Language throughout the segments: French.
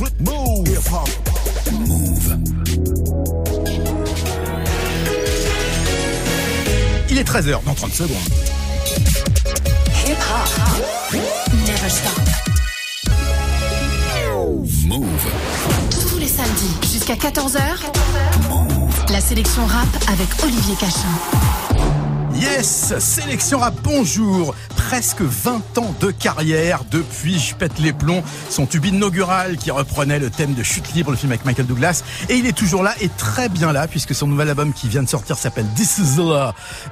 Move. Hip hop. Move. Il est 13h dans 30 secondes. Hip hop. Never stop. Move. Tous les samedis jusqu'à 14h. La sélection rap avec Olivier Cachin. Yes, sélection rap, bonjour. Presque 20 ans de carrière depuis Je pète les plombs, son tube inaugural qui reprenait le thème de Chute libre, le film avec Michael Douglas. Et il est toujours là et très bien là puisque son nouvel album qui vient de sortir s'appelle This is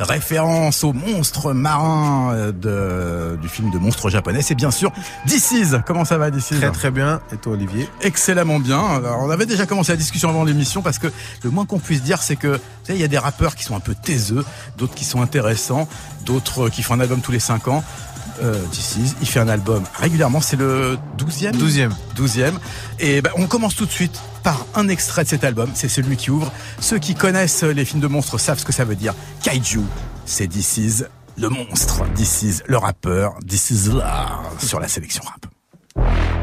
référence au monstre marin euh, de, du film de monstre japonais. C'est bien sûr This is. Comment ça va This is Très très bien. Et toi Olivier? Excellemment bien. Alors, on avait déjà commencé la discussion avant l'émission parce que le moins qu'on puisse dire c'est que vous savez, il y a des rappeurs qui sont un peu taiseux, d'autres qui sont intéressants, d'autres qui font un album tous les 5 ans. Euh, Is, il fait un album régulièrement, c'est le 12e 12e. 12e. Et ben, on commence tout de suite par un extrait de cet album, c'est celui qui ouvre. Ceux qui connaissent les films de monstres savent ce que ça veut dire. Kaiju, c'est This Is, le monstre. This Is, le rappeur. This Is là, sur la sélection rap.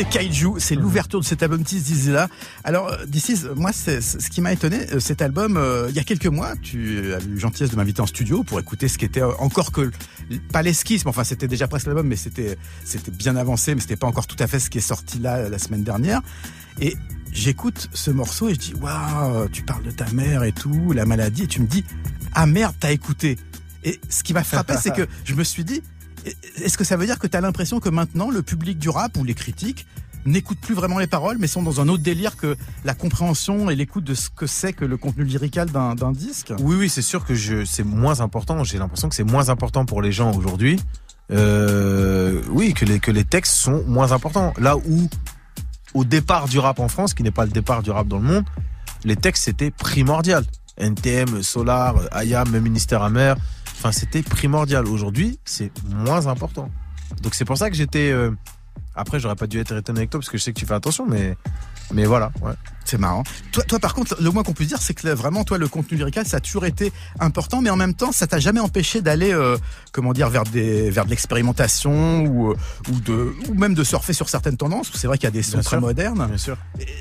C'est Kaiju, c'est l'ouverture de cet album This Is là. Alors, euh, This Is, moi, c'est ce qui m'a étonné, euh, cet album, euh, il y a quelques mois, tu as eu gentillesse de m'inviter en studio pour écouter ce qui était euh, encore que, pas l'esquisse, mais enfin, c'était déjà presque l'album, mais c'était, c'était bien avancé, mais c'était pas encore tout à fait ce qui est sorti là, la semaine dernière. Et j'écoute ce morceau et je dis, waouh, tu parles de ta mère et tout, la maladie, et tu me dis, ah merde, t'as écouté. Et ce qui m'a frappé, c'est que je me suis dit, Est-ce que ça veut dire que tu as l'impression que maintenant, le public du rap ou les critiques n'écoutent plus vraiment les paroles, mais sont dans un autre délire que la compréhension et l'écoute de ce que c'est que le contenu lyrical d'un disque? Oui, oui, c'est sûr que c'est moins important. J'ai l'impression que c'est moins important pour les gens aujourd'hui. Euh, oui, que les, que les textes sont moins importants. Là où, au départ du rap en France, qui n'est pas le départ du rap dans le monde, les textes c'était primordial. NTM, Solar, Aya, même Ministère Amer. Enfin, c'était primordial. Aujourd'hui, c'est moins important. Donc c'est pour ça que j'étais. euh, Après, j'aurais pas dû être étonné avec toi parce que je sais que tu fais attention, mais mais voilà. Ouais. C'est marrant. Toi, toi, par contre, le moins qu'on puisse dire, c'est que là, vraiment, toi, le contenu lyrical, ça a toujours été important, mais en même temps, ça t'a jamais empêché d'aller, euh, comment dire, vers des, vers de l'expérimentation ou, euh, ou de, ou même de surfer sur certaines tendances. où C'est vrai qu'il y a des sons Bien très sûr. modernes. Bien sûr.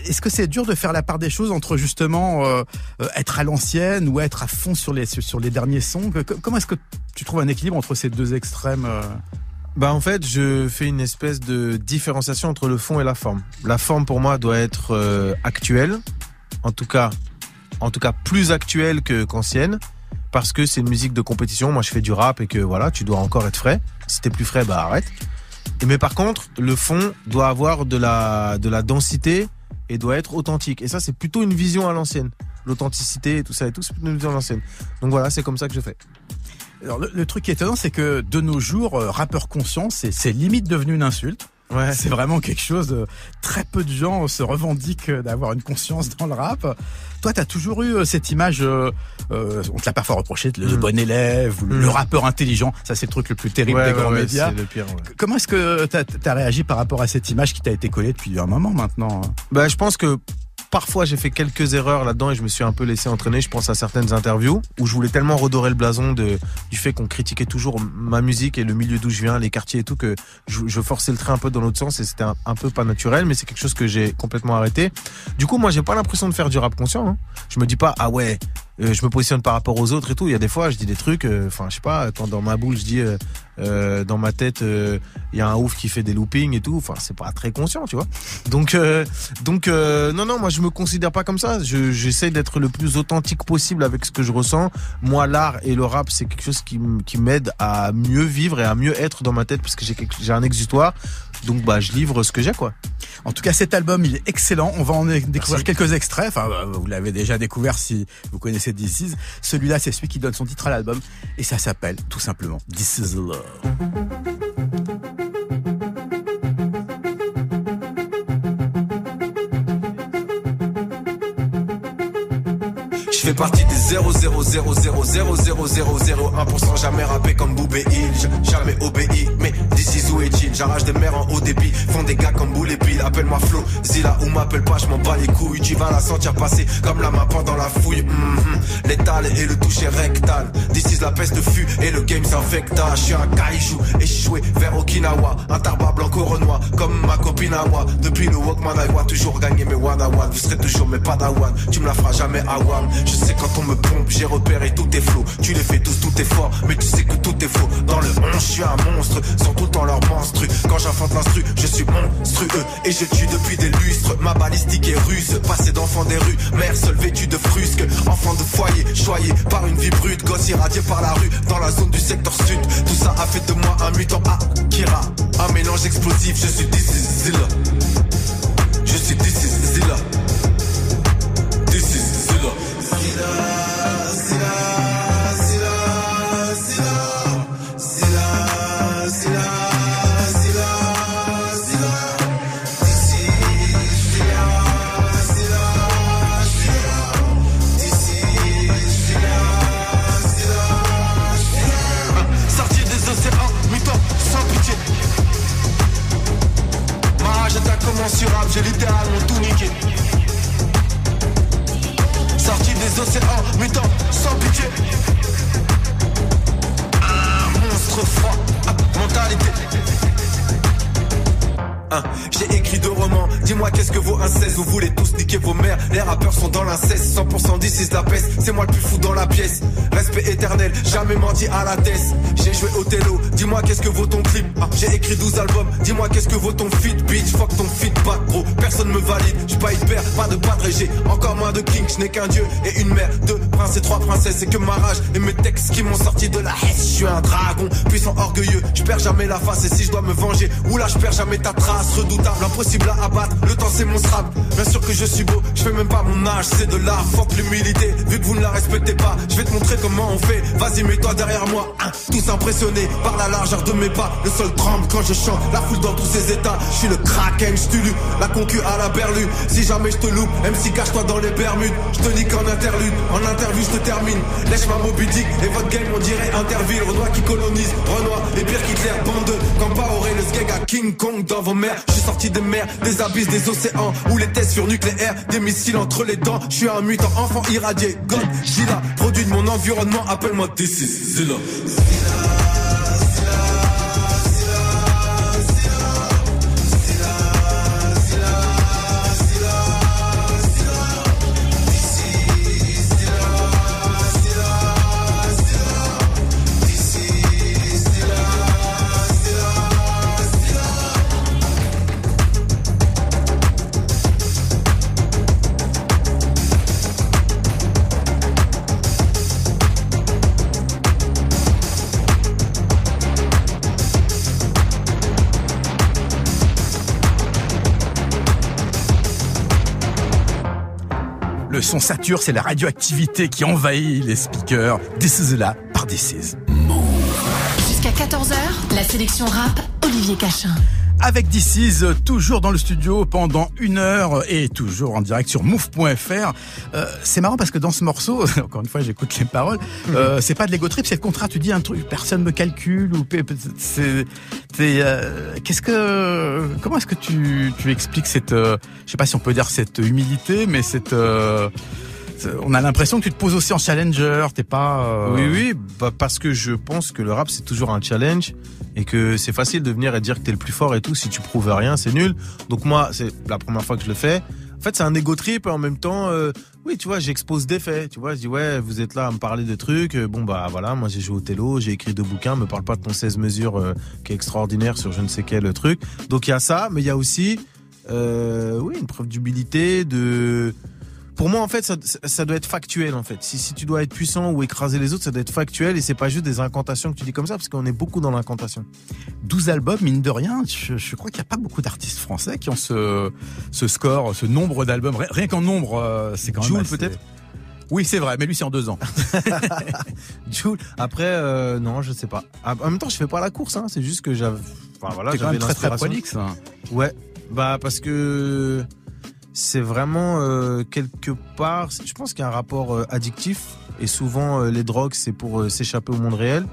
Est-ce que c'est dur de faire la part des choses entre justement euh, euh, être à l'ancienne ou être à fond sur les sur, les derniers sons? Comment est-ce que tu trouves un équilibre entre ces deux extrêmes euh? Bah en fait, je fais une espèce de différenciation entre le fond et la forme. La forme pour moi doit être euh, actuelle, en tout cas, en tout cas plus actuelle qu'ancienne, parce que c'est une musique de compétition. Moi, je fais du rap et que voilà, tu dois encore être frais. Si t'es plus frais, bah arrête. Et mais par contre, le fond doit avoir de la de la densité et doit être authentique. Et ça, c'est plutôt une vision à l'ancienne. L'authenticité et tout ça et tout, c'est une vision à l'ancienne. Donc voilà, c'est comme ça que je fais. Alors le, le truc qui est étonnant, c'est que de nos jours, euh, rappeur conscient, c'est c'est limite devenu une insulte. Ouais. C'est vraiment quelque chose. de- Très peu de gens se revendiquent d'avoir une conscience dans le rap. Toi, t'as toujours eu euh, cette image. euh, euh, on te l'a parfois reproché, le, Mm. bon élève, ou le, Mm. le rappeur intelligent. Ça, c'est le truc le plus terrible Ouais, des grands ouais, médias. c'est le pire. ouais. Comment est-ce que t'as as réagi par rapport à cette image qui t'a été collée depuis un moment maintenant Bah, je pense que parfois j'ai fait quelques erreurs là-dedans et je me suis un peu laissé entraîner. Je pense à certaines interviews où je voulais tellement redorer le blason de, du fait qu'on critiquait toujours ma musique et le milieu d'où je viens, les quartiers et tout, que je, forçais le trait un peu dans l'autre sens et c'était un, un peu pas naturel, mais c'est quelque chose que j'ai complètement arrêté. Du coup, moi, j'ai pas l'impression de faire du rap conscient. Hein. Je me dis pas, ah ouais, euh, je me positionne par rapport aux autres et tout. Il y a des fois, je dis des trucs, euh, enfin, je sais pas, quand dans ma boule, je dis, euh, dans ma tête, il y a un ouf qui fait des loopings et tout. Enfin, c'est pas très conscient, tu vois. Donc, donc, non, non, moi, je me considère pas comme ça. Je- J'essaie d'être le plus authentique possible avec ce que je ressens. Moi, l'art et le rap, c'est quelque chose qui, qui m'aide à mieux vivre et à mieux être dans ma tête parce que j'ai un exutoire. Donc, bah, je livre ce que j'ai, quoi. En tout cas, cet album, il est excellent. On va en découvrir Merci. quelques extraits. Enfin, euh, vous l'avez déjà découvert si vous connaissez This Is. Celui-là, c'est celui qui donne son titre à l'album. Et ça s'appelle, tout simplement, This Is Love. Fais partie des 0,000000001% jamais rappé comme Boubé J- jamais obéi, mais d'ici où est chill, j'arrache des mers en haut débit, font des gars comme Boule et Bill, appelle-moi Flo, Zilla ou m'appelle pas, je m'en bats les couilles, tu vas la sentir passer comme la main pendant la fouille, mhm. l'étal et le toucher rectal, d'ici la peste fut et le game s'infecta, je suis un kaiju, échoué vers Okinawa, un tarba blanc renoir, comme ma copine à moi, depuis le Walkman I toujours gagner mes one vous serez toujours mes padawan, tu me la feras jamais à one, sais quand on me pompe, j'ai repéré tous tes flots, tu les fais tous, tout est fort, mais tu sais que tout est faux, dans le 11 je suis un monstre, sont tout le temps leur monstru, quand j'infante l'instru, je suis monstrueux, et je tue depuis des lustres, ma balistique est russe, passé d'enfant des rues, mère seule vêtue de frusque, enfant de foyer, choyé par une vie brute, gosse irradié par la rue, dans la zone du secteur sud, tout ça a fait de moi un mutant Akira, un mélange explosif, je suis This is Zilla, je suis This is Zilla, j'ai littéralement tout niqué. Sorti des océans, mi-temps, sans pitié. Monstre froid, ah, mentalité. Hein, J'ai écrit deux romans, Dis-moi qu'est-ce que vaut un 16 Vous voulez tous niquer vos mères Les rappeurs sont dans l'inceste 100% d'ici la peste C'est moi le plus fou dans la pièce Jamais menti à la tête. J'ai joué au télo Dis-moi qu'est-ce que vaut ton clip. Ah, J'ai écrit 12 albums Dis-moi qu'est-ce que vaut ton feed Bitch fuck ton feedback gros. Personne me valide J'suis pas hyper Pas de padre j'ai Encore moins de king Je n'ai qu'un dieu et une mère Deux princes et trois princesses. C'est que ma rage et mes textes qui m'ont sorti de la haine Je suis un dragon Puissant orgueilleux. Je perds jamais la face Et si je dois me venger Oula je perds jamais ta trace. Redoutable Impossible à abattre. Le temps c'est mon strap Bien sûr que je suis beau Je fais même pas mon âge. C'est de l'art Fuck l'humilité. Vu que vous ne la respectez pas Je vais te montrer comment on fait. Vas-y mets-toi derrière moi hein, Tous impressionnés par la largeur de mes pas. Le sol tremble quand je chante. La foule dans tous ses états. Je suis le kraken J'tulu La concu à la berlue Si jamais je te loupe MC cache-toi dans les Bermudes Je te nique en interlude. En interview je te termine. Lèche ma Moby Dick Et votre game on dirait Interville. Renoir qui colonise. Renoir et pire qu'Hitler Bande de Quand pas aurait le skeg à King Kong dans vos mers. Je suis sorti des mers Des abysses des océans. Où les tests sur nucléaire Des missiles entre les dents. Je suis un mutant enfant irradié. God Gila Produit de mon environnement Appelle-moi This is Zilla. Le son sature, c'est la radioactivité qui envahit les speakers. This is là par This is. Jusqu'à 14h, la sélection rap, Olivier Cachin. Avec This is, toujours dans le studio pendant une heure et toujours en direct sur move.fr. Euh, c'est marrant parce que dans ce morceau, encore une fois j'écoute les paroles, euh, c'est pas de l'ego trip, c'est le contraire. Tu dis un truc, personne me calcule ou c'est, euh, qu'est-ce que, comment est-ce que tu, tu expliques cette, euh, je sais pas si on peut dire cette humilité, mais cette, euh, on a l'impression que tu te poses aussi en challenger, t'es pas. euh, Oui, oui, bah parce que je pense que le rap c'est toujours un challenge et que c'est facile de venir et dire que t'es le plus fort et tout. Si tu prouves rien, c'est nul. Donc moi, c'est la première fois que je le fais. En fait, c'est un ego trip et en même temps, euh, oui, tu vois, j'expose des faits. Tu vois, je dis ouais, vous êtes là à me parler de trucs. Euh, Bon bah voilà, moi j'ai joué au télo, j'ai écrit deux bouquins. Me parle pas de ton 16 mesures qui est extraordinaire sur je ne sais quel truc. Donc il y a ça, mais il y a aussi, oui, une preuve d'humilité, de pour moi, en fait, ça, ça doit être factuel, en fait. Si, si tu dois être puissant ou écraser les autres, ça doit être factuel et c'est pas juste des incantations que tu dis comme ça, parce qu'on est beaucoup dans l'incantation. 12 albums, mine de rien, je, je crois qu'il n'y a pas beaucoup d'artistes français qui ont ce, ce score, ce nombre d'albums. Rien- qu'en nombre, euh, c'est quand même. Assez- peut-être? Oui, c'est vrai, mais lui, c'est en deux ans. Jul. Après, euh, non, je sais pas. Ah, En même temps, je fais pas la course, hein. C'est juste que j'avais, enfin voilà, j'avais très, très prolixe. hein. Ouais, bah parce que c'est vraiment euh, quelque part, je pense qu'il y a un rapport euh, addictif et souvent euh, les drogues c'est pour s'échapper au monde réel.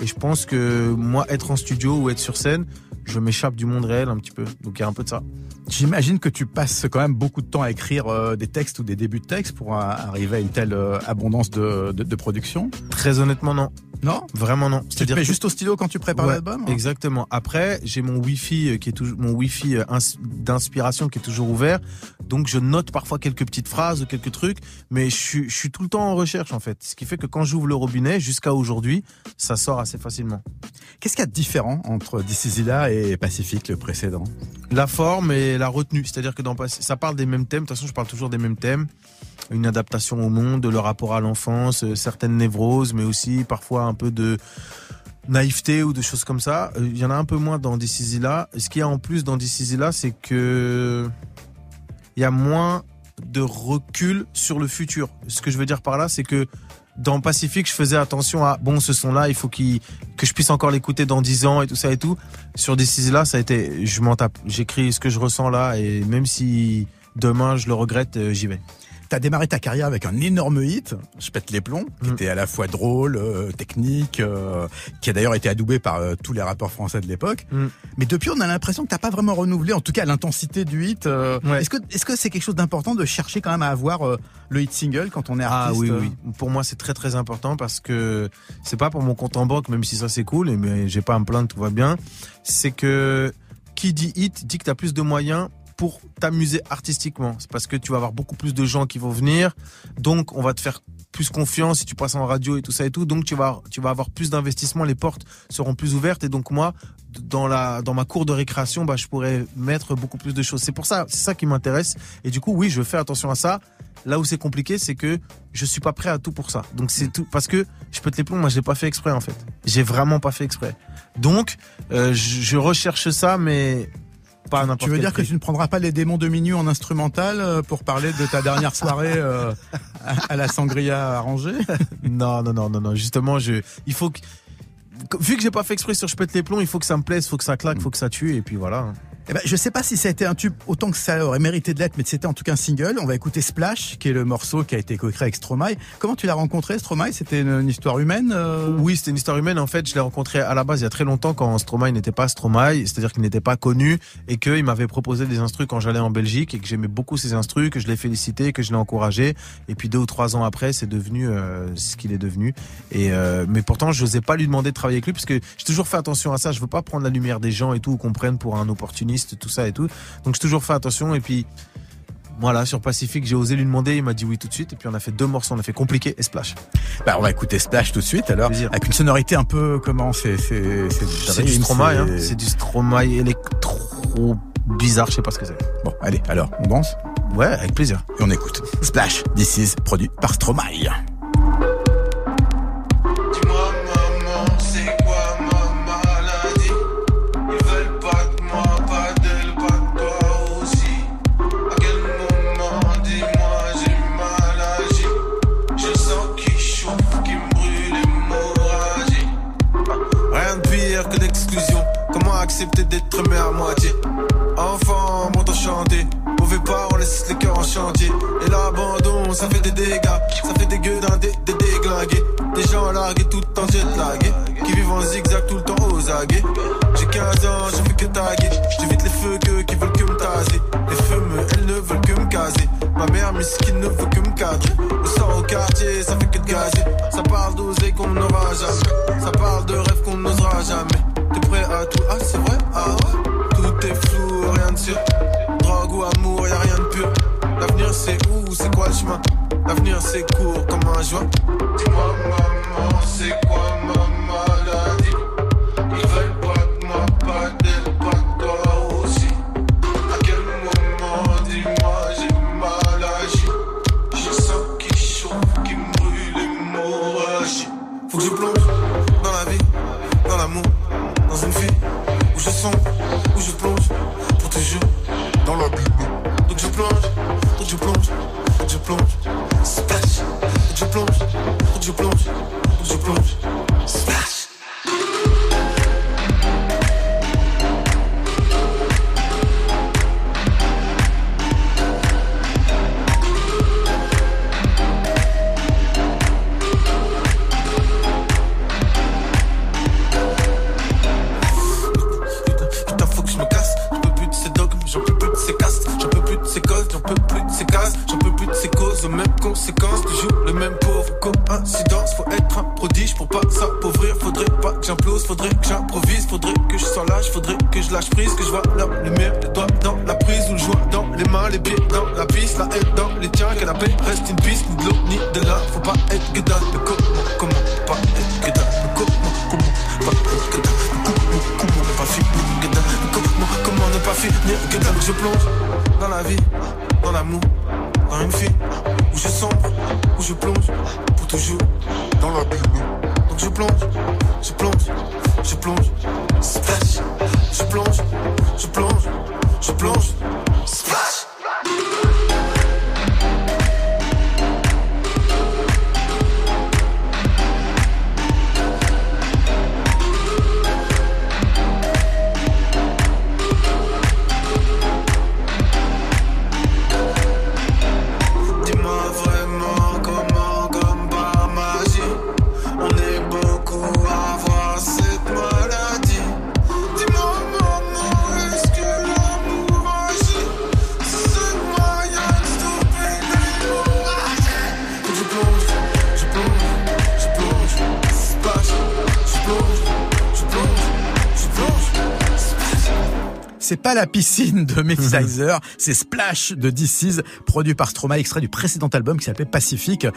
Et je pense que moi être en studio ou être sur scène, je m'échappe du monde réel un petit peu. Donc il y a un peu de ça. J'imagine que tu passes quand même beaucoup de temps à écrire des textes ou des débuts de textes pour arriver à une telle abondance de, de, de production. Très honnêtement non, Non vraiment non. Tu te mets que- juste au stylo quand tu prépares Ouais, l'album hein Exactement. Après, j'ai mon Wi-Fi euh, qui est toujours mon Wi-Fi euh, ins- d'inspiration qui est toujours ouvert. Donc je note parfois quelques petites phrases ou quelques trucs, mais je suis, je suis tout le temps en recherche en fait. Ce qui fait que quand j'ouvre le robinet jusqu'à aujourd'hui, ça sort assez facilement. Qu'est-ce qu'il y a de différent entre Dicizilla et Pacifique, le précédent? La forme et la retenue, c'est-à-dire que dans ça parle des mêmes thèmes. De toute façon, je parle toujours des mêmes thèmes. Une adaptation au monde, le rapport à l'enfance, euh, certaines névroses, mais aussi parfois un peu de naïveté ou de choses comme ça. Euh, Il y en a un peu moins dans Decizilla. Ce qu'il y a en plus dans Decizilla, c'est que il y a moins de recul sur le futur. Ce que je veux dire par là, c'est que dans Pacifique, je faisais attention à bon, ce son-là, il faut que je puisse encore l'écouter dans 10 ans et tout ça et tout. Sur Decizilla, ça a été, je m'en tape. J'écris ce que je ressens là et même si demain je le regrette, euh, j'y vais. T'as démarré ta carrière avec un énorme hit, Je pète les plombs, qui Mm. était à la fois drôle, euh, technique, euh, qui a d'ailleurs été adoubé par euh, tous les rappeurs français de l'époque. Mm. Mais depuis, on a l'impression que t'as pas vraiment renouvelé, en tout cas l'intensité du hit. Ouais. Est-ce que est-ce que c'est quelque chose d'important de chercher quand même à avoir le hit single quand on est Ah artiste oui, euh oui. Pour moi, c'est très très important parce que c'est pas pour mon compte en banque, même si ça c'est cool, mais j'ai pas à me plaindre, tout va bien. C'est que qui dit hit dit que t'as plus de moyens pour t'amuser artistiquement. C'est parce que tu vas avoir beaucoup plus de gens qui vont venir. Donc, on va te faire plus confiance si tu passes en radio et tout ça et tout. Donc, tu vas, tu vas avoir plus d'investissement. Les portes seront plus ouvertes. Et donc, moi, dans la, dans ma cour de récréation, bah, je pourrais mettre beaucoup plus de choses. C'est pour ça, c'est ça qui m'intéresse. Et du coup, oui, je fais attention à ça. Là où c'est compliqué, c'est que je suis pas prêt à tout pour ça. Donc c'est tout parce que je peux te les plombs, moi j'ai pas fait exprès en fait. J'ai vraiment pas fait exprès. Donc euh, je, je recherche ça, mais pas à n'importe Tu veux dire que tu ne prendras pas les démons de minuit en instrumental euh, pour parler de ta dernière soirée euh, à à la sangria arrangée? Non, non, non, non, non. Justement, je, il faut que, vu que j'ai pas fait exprès sur je pète les plombs, il faut que ça me plaise, il faut que ça claque, il faut que ça tue, et puis voilà. Eh ben, je sais pas si ça a été un tube autant que ça aurait mérité de l'être, mais c'était en tout cas un single. On va écouter Splash, qui est le morceau qui a été co-créé avec Stromae. Comment tu l'as rencontré, Stromae? C'était une, histoire humaine euh? Oui, c'était une histoire humaine. En fait, je l'ai rencontré à la base il y a très longtemps quand Stromae n'était pas Stromae, c'est-à-dire qu'il n'était pas connu et qu'il m'avait proposé des instrus quand j'allais en Belgique et que j'aimais beaucoup ses instrus, que je l'ai félicité, que je l'ai encouragé. Et puis deux ou trois ans après, c'est devenu euh, ce qu'il est devenu. Et euh, mais pourtant, je n'osais pas lui demander de travailler avec lui parce que j'ai toujours fait attention à ça. Je veux pas prendre la lumière des gens et tout ou qu'on prenne pour un opportuniste, tout ça et tout. Donc j'ai toujours fait attention et puis. Voilà, sur Pacifique, j'ai osé lui demander, il m'a dit oui tout de suite, et puis on a fait deux morceaux, on a fait compliqué et splash. Bah, on va écouter Splash tout de suite. Alors, Plaisir. avec une sonorité un peu comment C'est c'est c'est C'est du Stromae, hein. c'est- c'est du Stromae électro bizarre, je sais pas ce que c'est. Bon, allez, alors on danse? Ouais, avec plaisir. et on écoute. Splash, this is produit par Stromae. Aimé à moitié. Enfant, monte en chanter Mauvais pas, on laisse les cœurs en chantier. Et l'abandon, ça fait des dégâts. Ça fait des gueudins, des, des déglingués Des gens largués tout en jet lagués Qui vivent en zigzag tout le temps aux aguets. J'ai 15 ans, je fais que taguer. J'évite les feux que, qui veulent que me taser. Les fumeux, elles ne veulent que me caser. Ma mère misquine ne veut que me cadrer. Le sort au quartier, ça fait que de gazer. Ça parle d'oser qu'on n'aura jamais. Ça parle de rêves qu'on n'osera jamais T'es prêt à tout Ah c'est vrai Ah ouais. Tout est flou, rien de sûr. Drogue ou amour, y a rien de pur. L'avenir c'est où, c'est quoi le chemin? L'avenir c'est court comme un joint. Dis-moi maman, c'est quoi ma maladie Je plonge dans la vie, dans l'amour, dans une fille où je sombre, où je plonge pour toujours dans la Bible. Donc je plonge, je plonge, je plonge, splash. Je plonge, je plonge, je plonge, splash. Pas la piscine de Mixsizer, c'est Splash de DC's, produit par Stromae, extrait du précédent album qui s'appelait Pacifique. Euh,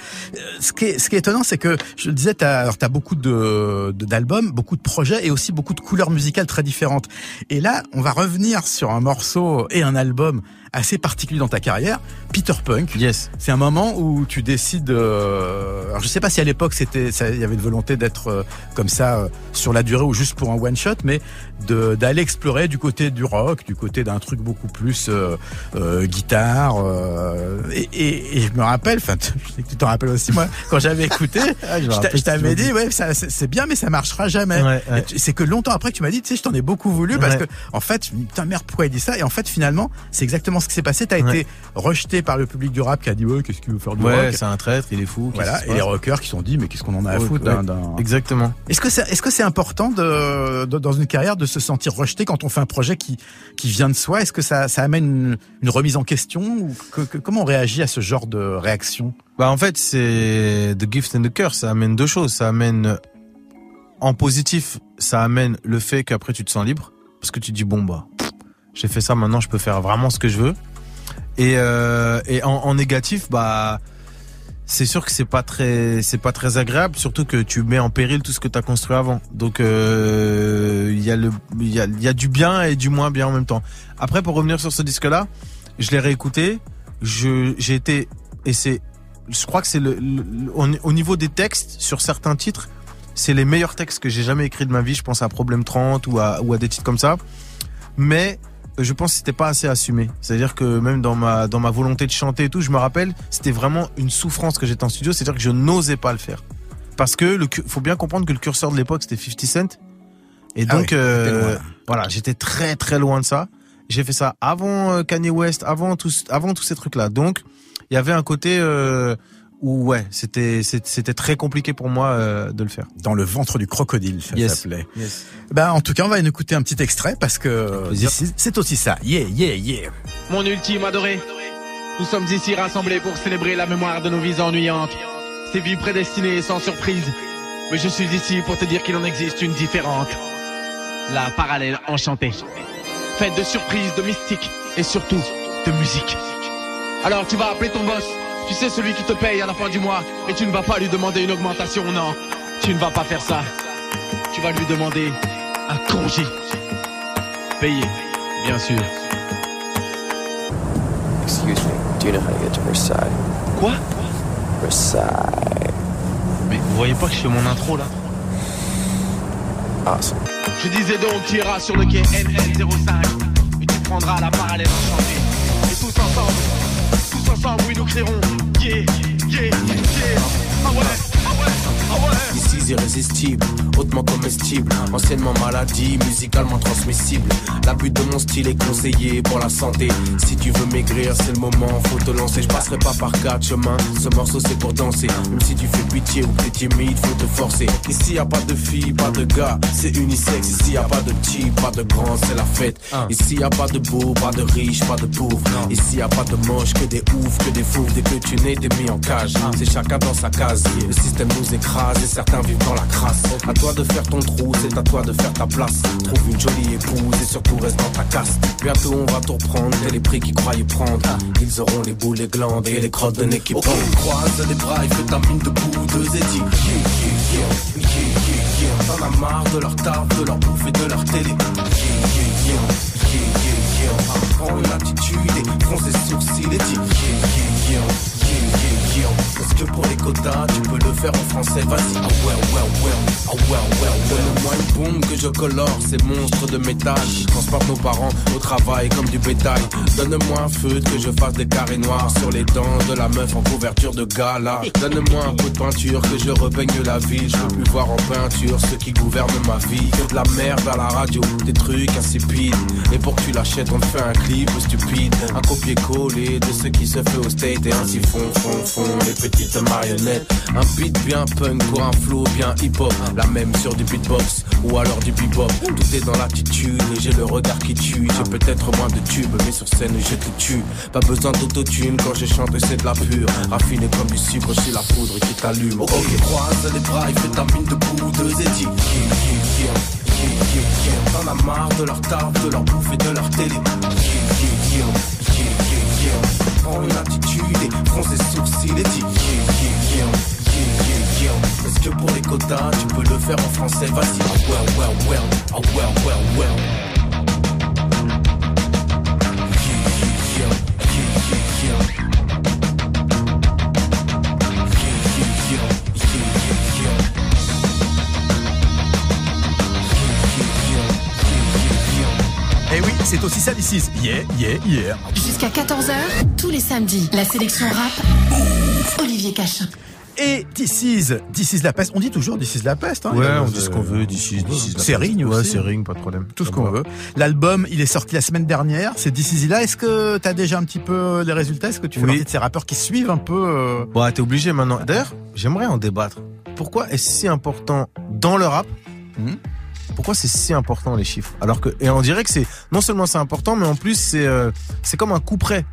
Ce qui est, ce qui est étonnant, c'est que, je le disais, t'as, alors t'as beaucoup de, de- d'albums, beaucoup de projets et aussi beaucoup de couleurs musicales très différentes. Et là, on va revenir sur un morceau et un album assez particulier dans ta carrière, Peter Punk. Yes. C'est un moment où tu décides. euh, alors je sais pas si à l'époque c'était, il y avait une volonté d'être euh, comme ça euh, sur la durée ou juste pour un one shot, mais d'aller explorer du côté du rock, du côté d'un truc beaucoup plus euh, euh, guitare. euh, et, et, et je me rappelle, enfin, tu t'en rappelles aussi moi, quand j'avais écouté, Ah, je t'avais dit, ouais, c'est bien, mais ça marchera jamais. Ouais, ouais. C'est que longtemps après tu m'as dit, tu sais, je t'en ai beaucoup voulu parce Ouais. que, en fait, putain merde, pourquoi il dit ça? Et en fait, finalement, c'est exactement ce qui s'est passé. T'as été rejeté par le public du rap qui a dit, ouais, qu'est-ce qu'il veut faire du Ouais, rock? c'est un traître, il est fou. Voilà, et les rockers qui se sont dit, mais qu'est-ce qu'on en a à foutre d'un- Exactement. Est-ce que c'est est-ce que c'est important de, de- dans une carrière de se sentir rejeté quand on fait un projet qui qui vient de soi? Est-ce que ça ça amène une, une remise en question ou comment on réagit à ce genre de réaction? Bah en fait c'est the gift and the curse. Ça amène deux choses. Ça amène en positif, ça amène le fait qu'après tu te sens libre parce que tu dis bon bah j'ai fait ça maintenant je peux faire vraiment ce que je veux. Et euh, et en, négatif bah c'est sûr que c'est pas très c'est pas très agréable surtout que tu mets en péril tout ce que tu as construit avant. Donc euh, il y a le il y y a du bien et du moins bien en même temps. Après pour revenir sur ce disque là, je l'ai réécouté, je j'ai été et c'est je crois que c'est le, le- le- au, au niveau des textes sur certains titres, c'est les meilleurs textes que j'ai jamais écrits de ma vie. Je pense à Problème 30 ou à, ou à des titres comme ça. Mais je pense que c'était pas assez assumé. C'est-à-dire que même dans ma, dans ma volonté de chanter et tout, je me rappelle, c'était vraiment une souffrance que j'étais en studio. C'est-à-dire que je n'osais pas le faire. Parce que le, faut bien comprendre que le curseur de l'époque, c'était 50 Cent. Et Ah donc, oui, euh, voilà, j'étais très très loin de ça. J'ai fait ça avant euh, Kanye West, avant tous, avant tous ces trucs-là. Donc, il y avait un côté euh, où ouais, c'était c'était c'était très compliqué pour moi euh, de le faire. Dans le ventre du crocodile, ça Yes. s'appelait. Ben en tout cas, on va écouter un petit extrait parce que d'ici, c'est aussi ça. Yeah, yeah, yeah. Mon ultime adoré. Nous sommes ici rassemblés pour célébrer la mémoire de nos vies ennuyantes. Ces vies prédestinées sans surprise. Mais je suis ici pour te dire qu'il en existe une différente. La parallèle enchantée. Faite de surprises, de mystique et surtout de musique. Alors tu vas appeler ton boss. Tu sais celui qui te paye à la fin du mois. Et tu ne vas pas lui demander une augmentation, non. Tu ne vas pas faire ça. Tu vas lui demander un congé. Payé, bien sûr. Excuse me, do you know how to get to Versailles? Quoi? Versailles. Mais vous voyez pas que je fais mon intro là? Awesome. Je disais donc, tu iras sur le quai NN05 et tu prendras la parallèle enchantée. Et tous ensemble, tous ensemble, oui, nous créerons. Yeah, yeah, yeah. Ah ah. Ici irrésistible, hautement comestible, anciennement maladie, musicalement transmissible. L'abus de mon style est conseillé pour la santé. Si tu veux maigrir, c'est le moment, faut te lancer. Je passerai pas par quatre chemins, ce morceau c'est pour danser. Même si tu fais pitié ou que t'es timide, faut te forcer. Ici y a pas de filles, pas de gars, c'est unisexe. Ici y a pas de petits, pas de grands, c'est la fête. Ici y a pas de beaux, pas de riches, pas de pauvres. Ici y a pas de moches, que des oufs, que des fous. Dès que tu nais, t'es mis en cage. C'est chacun dans sa case. Le système nous écrase et certains vivent dans la crasse. À toi de faire ton trou, c'est à toi de faire ta place. Trouve une jolie épouse et surtout reste dans ta casse. Bientôt on va tout reprendre, dès les prix qu'ils croyaient prendre. Ils auront les boules, les glandes et les crottes de nez qui. Croise les bras et fais ta mine debout, deux yeah. T'en as marre de leur taf, de leur bouffe et de leur télé. Yeah, une attitude et fronce les sourcils et dis Parce que pour les quotas, tu peux le faire en français, vas-y. Ah ouais, ouais, ouais, ah ouais, ouais. Donne-moi une bombe que je colore, ces monstres de métal qui transportent nos parents au travail comme du bétail. Donne-moi un feutre que je fasse des carrés noirs sur les dents de la meuf en couverture de gala. Donne-moi un coup de peinture que je repeigne la ville. Je veux plus voir en peinture ceux qui gouvernent ma vie. De la merde à la radio, des trucs insipides. Et pour que tu l'achètes, on te fait un clip stupide. Un copier-coller de ce qui se fait au state et ainsi font, font, les petites marionnettes. Un beat bien punk pour un flow bien hip-hop. La même sur du beatbox ou alors du bebop. Tout est dans l'attitude et j'ai le regard qui tue. J'ai peut-être moins de tubes, mais sur scène je te tue. Pas besoin d'autotune quand je chante, c'est de la pure. Raffiné comme du sucre, c'est la poudre qui t'allume. Ok, croise les bras et fais ta mine yeah, yeah, yeah. T'en as marre de leur taf, de leur bouffe et de leur télé. Yeah, yeah, yeah, yeah, yeah, yeah. Prends une attitude et fronce les sourcils et dis yeah, yeah, yeah. Est-ce que pour les quotas, tu peux le faire en français Vas-y, ah well, well, well, ah well. Yeah, yeah, yeah, yeah, yeah, yeah. Yeah, c'est aussi ça d'ici. Yeah, yeah, yeah. Jusqu'à 14h, tous les samedis, la sélection rap. Olivier Cachin. Et This is, This is la peste. On dit toujours This is la peste. Hein. Ouais, on dit ce qu'on veut d'ici. d'ici la C'est. Ring Ouais, aussi. c'est Ring, pas de problème. Tout ce qu'on veut. L'album, il est sorti la semaine dernière. C'est This is là. Est-ce que t'as déjà un petit peu les résultats? Est-ce que tu fais Oui. partie de ces rappeurs qui suivent un peu euh, Ouais, t'es obligé maintenant. D'ailleurs, j'aimerais en débattre. Pourquoi est-ce si important dans le rap Mhm. Pourquoi c'est si important les chiffres? Alors que et on dirait que c'est non seulement c'est important, mais en plus c'est euh, c'est comme un coup près.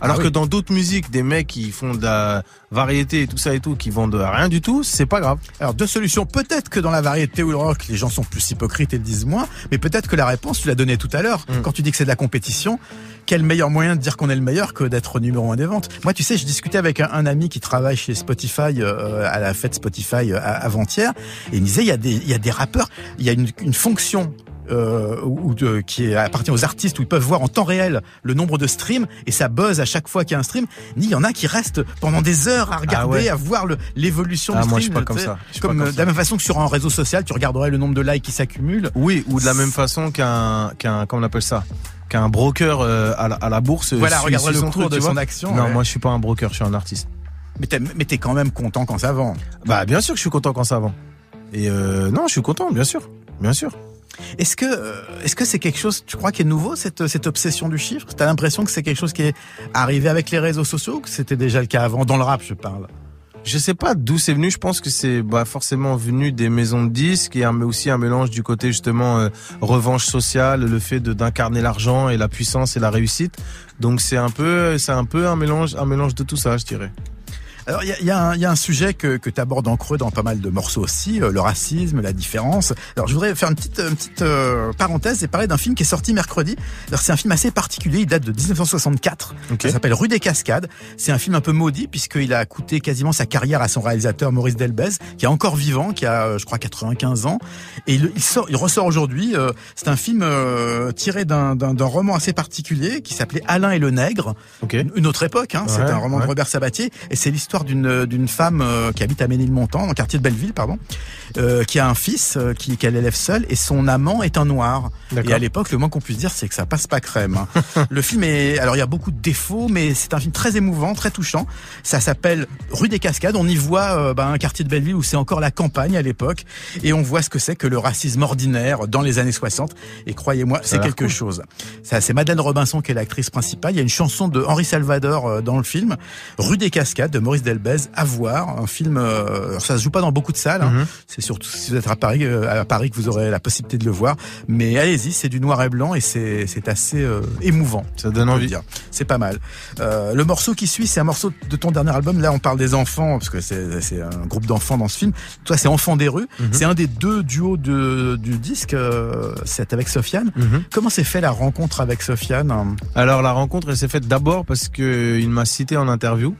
Alors Ah que oui. dans d'autres musiques, des mecs qui font de la variété et tout ça et tout, qui vendent rien du tout, c'est pas grave. Alors deux solutions. Peut-être que dans la variété ou le rock, les gens sont plus hypocrites et le disent moins. Mais peut-être que la réponse, tu l'as donnée tout à l'heure. Mm. Quand tu dis que c'est de la compétition, quel meilleur moyen de dire qu'on est le meilleur que d'être numéro un des ventes? Moi, tu sais, je discutais avec un, un ami qui travaille chez Spotify euh, à la fête Spotify euh, avant-hier, et il me disait il y a des il y a des rappeurs, il y a une, une fonction. Euh, ou de, qui appartient aux artistes où ils peuvent voir en temps réel le nombre de streams et ça buzz à chaque fois qu'il y a un stream. Il y en a qui restent pendant des heures à regarder, ouais. à voir l'évolution Ah, du moi, je stream. suis pas comme tu sais. ça. Je suis pas Comme comme euh, de la même façon que sur un réseau social, tu regarderais le nombre de likes qui s'accumulent. Oui, ou de la même façon qu'un qu'un comment on appelle ça? Qu'un broker euh, à, la, à la bourse. Voilà, suit- regarderait suit le cours de son action. Non, ouais. moi je suis pas un broker, je suis un artiste. Mais t'es quand même content quand ça vend. Bah bien sûr que je suis content quand ça vend. Et euh, non, je suis content, bien sûr, bien sûr. Est-ce que, euh, est-ce que c'est quelque chose, tu crois, qui est nouveau, cette, cette obsession du chiffre? T'as l'impression que c'est quelque chose qui est arrivé avec les réseaux sociaux ou que c'était déjà le cas avant? Dans le rap, je parle. Je sais pas d'où c'est venu. Je pense que c'est bah, forcément venu des maisons de disques et un, mais aussi un mélange du côté justement euh, revanche sociale, le fait de d'incarner l'argent et la puissance et la réussite. Donc c'est un peu, c'est un peu un mélange, un mélange de tout ça, je dirais. Alors, il y y, y a un sujet que, que tu abordes en creux dans pas mal de morceaux aussi, euh, le racisme, la différence. Alors, je voudrais faire une petite, une petite euh, parenthèse et parler d'un film qui est sorti mercredi. Alors, c'est un film assez particulier, il date de 1964. Ok. Ça s'appelle Rue des Cascades. C'est un film un peu maudit puisqu'il a coûté quasiment sa carrière à son réalisateur Maurice Delbez, qui est encore vivant, qui a, euh, je crois, 95 ans. Et il, il sort, il ressort aujourd'hui. euh, c'est un film euh, tiré d'un roman assez particulier qui s'appelait Alain et le Nègre Ok. une- autre époque. Hein. c'est un roman de. Robert Sabatier et c'est l'histoire d'une d'une femme euh, qui habite à Ménilmontant, dans le quartier de Belleville, pardon, euh, qui a un fils euh, qui qu'elle élève seule et son amant est un noir. Et à l'époque, le moins qu'on puisse dire, c'est que ça passe pas crème. hein. le film est, alors il y a beaucoup de défauts, mais c'est un film très émouvant, très touchant. Ça s'appelle Rue des Cascades. On y voit euh, bah, un quartier de Belleville où c'est encore la campagne à l'époque et on voit ce que c'est que le racisme ordinaire dans les années 60. Et croyez-moi, c'est quelque cool. chose. Ça, c'est Madeleine Robinson qui est l'actrice principale. Il y a une chanson de Henri Salvador euh, dans le film, Rue des Cascades de Maurice Delbez, à voir. Un film, euh, ça se joue pas dans beaucoup de salles. hein. Mhm. C'est surtout si vous êtes à Paris, euh, à Paris que vous aurez la possibilité de le voir. Mais allez-y, c'est du noir et blanc et c'est assez euh, émouvant. Ça donne envie. C'est pas mal. Euh, le morceau qui suit, c'est un morceau de ton dernier album. Là, on parle des enfants parce que c'est un groupe d'enfants dans ce film. Toi, c'est Enfants des rues. Mhm. C'est un des deux duos de, du disque. c'est avec Sofiane. Mhm. Comment s'est fait la rencontre avec Sofiane? Alors la rencontre elle s'est faite d'abord parce que il m'a cité en interview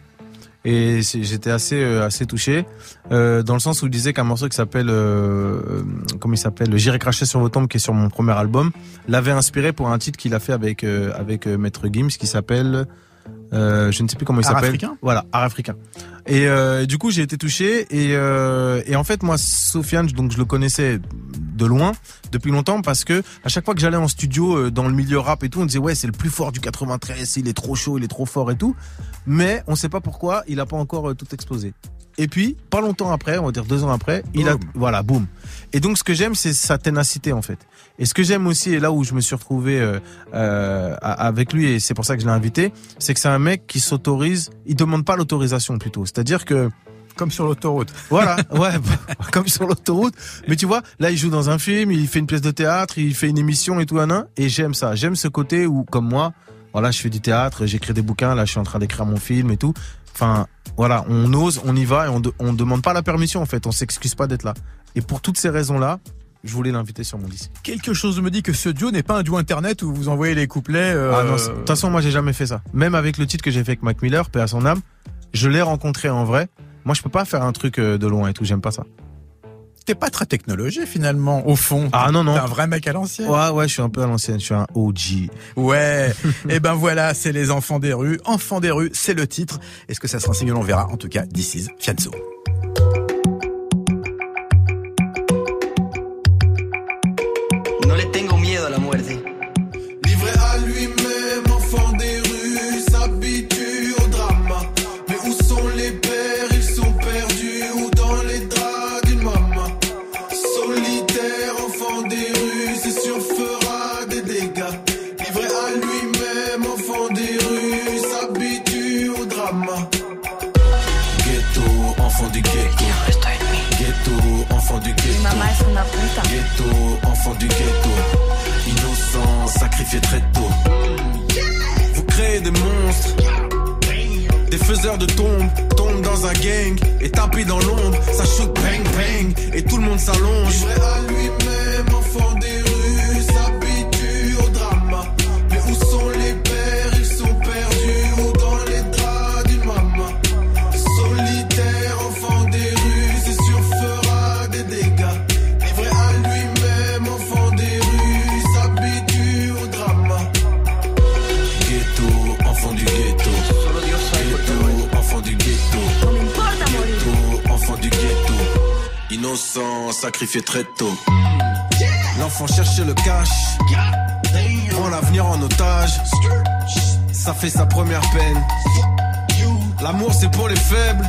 et j'étais assez euh, assez touché. Euh, dans le sens où il disait qu'un morceau qui s'appelle euh, euh, comment il s'appelle J'irai cracher sur vos tombes qui est sur mon premier album l'avait inspiré pour un titre qu'il a fait avec euh, avec euh, Maître Gims qui s'appelle euh, je ne sais plus comment il s'appelle. africain voilà art africain. Et euh, du coup j'ai été touché. Et euh, et en fait moi Sofiane donc je le connaissais de loin depuis longtemps parce que à chaque fois que j'allais en studio euh, dans le milieu rap et tout, on disait ouais c'est le plus fort du 93, il est trop chaud, il est trop fort et tout, mais on sait pas pourquoi il a pas encore euh, tout explosé. Et puis pas longtemps après, on va dire deux ans après, il a voilà boum. Et donc ce que j'aime c'est sa ténacité en fait. Et ce que j'aime aussi et là où je me suis retrouvé euh, euh, avec lui et c'est pour ça que je l'ai invité, c'est que c'est un mec qui s'autorise, il demande pas l'autorisation plutôt. C'est-à-dire que Comme sur l'autoroute. voilà, ouais, comme sur l'autoroute. Mais tu vois, là, il joue dans un film, il fait une pièce de théâtre, il fait une émission et tout, un, un, et j'aime ça. J'aime ce côté où, comme moi, voilà, je fais du théâtre, j'écris des bouquins, là, je suis en train d'écrire mon film et tout. Enfin, voilà, on ose, on y va et on, de- on demande pas la permission, en fait, on s'excuse pas d'être là. Et pour toutes ces raisons-là, je voulais l'inviter sur mon disque. Quelque chose me dit que ce duo n'est pas un duo internet où vous envoyez les couplets. euh, Ah non, de toute façon, moi, j'ai jamais fait ça. Même avec le titre que j'ai fait avec Mac Miller, paix à son âme, je l'ai rencontré en vrai. Moi, je peux pas faire un truc euh, de loin et tout, j'aime pas ça. T'es pas très technologique finalement, au fond. Ah non, non. T'es un vrai mec à l'ancienne. Ouais, ouais, je suis un peu à l'ancienne, je suis un OG. Ouais. Et ben voilà, c'est les enfants des rues. Enfants des rues, c'est le titre. Est-ce que ça sera un single? On verra. En tout cas, this is Fianso. Et tapis dans l'ombre. Ça shoot bang bang et tout le monde s'allonge. Sacrifié très tôt. L'enfant cherchait le cash. Prend l'avenir en otage. Ça fait sa première peine. L'amour c'est pour les faibles.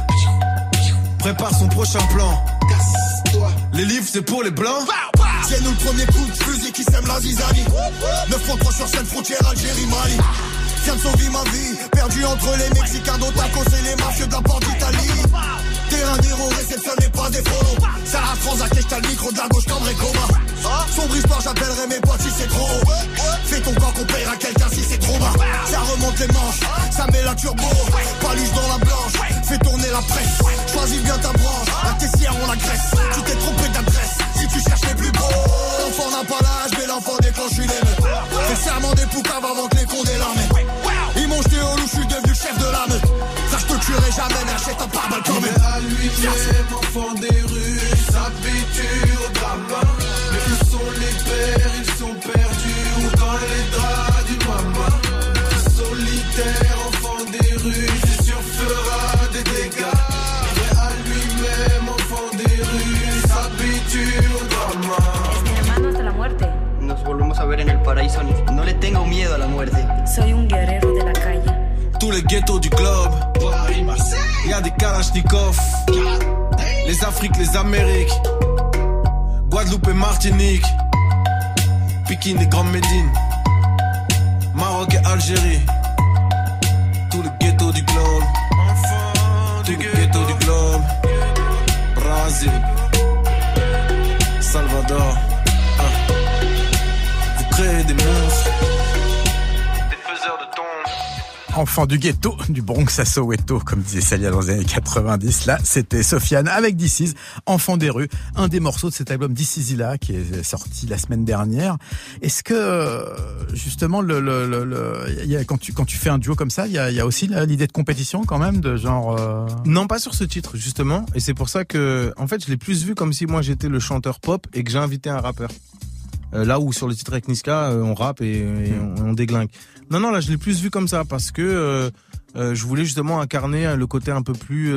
Prépare son prochain plan. Les livres c'est pour les blancs. C'est nous le premier coup de fusil qui sème la zizanie 9 contre 3 sur cette frontière Algérie-Mali Viens de sauver ma vie Perdu entre les Mexicains d'Otaco et les mafieux de la porte d'Italie Terrain d'héros réceptionné pas des follow Sarah Transac et j't'as le micro de la gauche comme Récoma Sombre histoire j'appellerai mes potes si c'est trop. Haut Fais ton corps qu'on paiera quelqu'un si c'est trop bas. Ça remonte les manches, ça met la turbo. Paluche dans la blanche, fais tourner la presse. Choisis bien ta branche, la caissière on la graisse Tu t'es trompé d'adresse, si tu cherches les plus beaux. L'enfant n'a pas l'âge mais l'enfant déclenche une émeute Fais serment des poucaves avant que les cons délarment Jeté au loup, je suis devenu chef de la meute Ça je te tuerai jamais mais achète un pare-balles quand Mais même à lui-même, enfant des rues, s'habitue au drama. Mais où sont les pères? Ils sont perdus ou dans les draps du maman. Solitaire, enfant des rues, c'est sûr fera des dégâts. Mais à lui-même, enfant des rues, s'habitue au muerte. Nos volvemos a ver en el paraíso. No le tengo miedo a la muerte. Soy un guerrero. Tous les ghettos du globe, y a des Kalachnikov. Les Afriques, les Amériques, Guadeloupe et Martinique, Pékin et Grande Médine, Maroc et Algérie. Tous les ghettos du globe, tous les ghettos du globe, Brésil, Salvador. Ah. Vous créez des monstres, Enfant du ghetto, du Bronx à Soweto, comme disait Salia dans les années 90. Là, c'était Sofiane avec DC's, Enfant des rues, un des morceaux de cet album là, qui est sorti la semaine dernière. Est-ce que, euh, justement, le, le, le, y a, quand tu, quand tu fais un duo comme ça, il y a, y a aussi l'idée de compétition quand même, de genre, euh, Non, pas sur ce titre, justement. Et c'est pour ça que, en fait, je l'ai plus vu comme si moi j'étais le chanteur pop et que j'ai invité un rappeur. Euh, là où sur le titre avec Niska, euh, on rappe et, et on, on déglingue. Non, non, là je l'ai plus vu comme ça parce que euh, euh, je voulais justement incarner euh, le côté un peu plus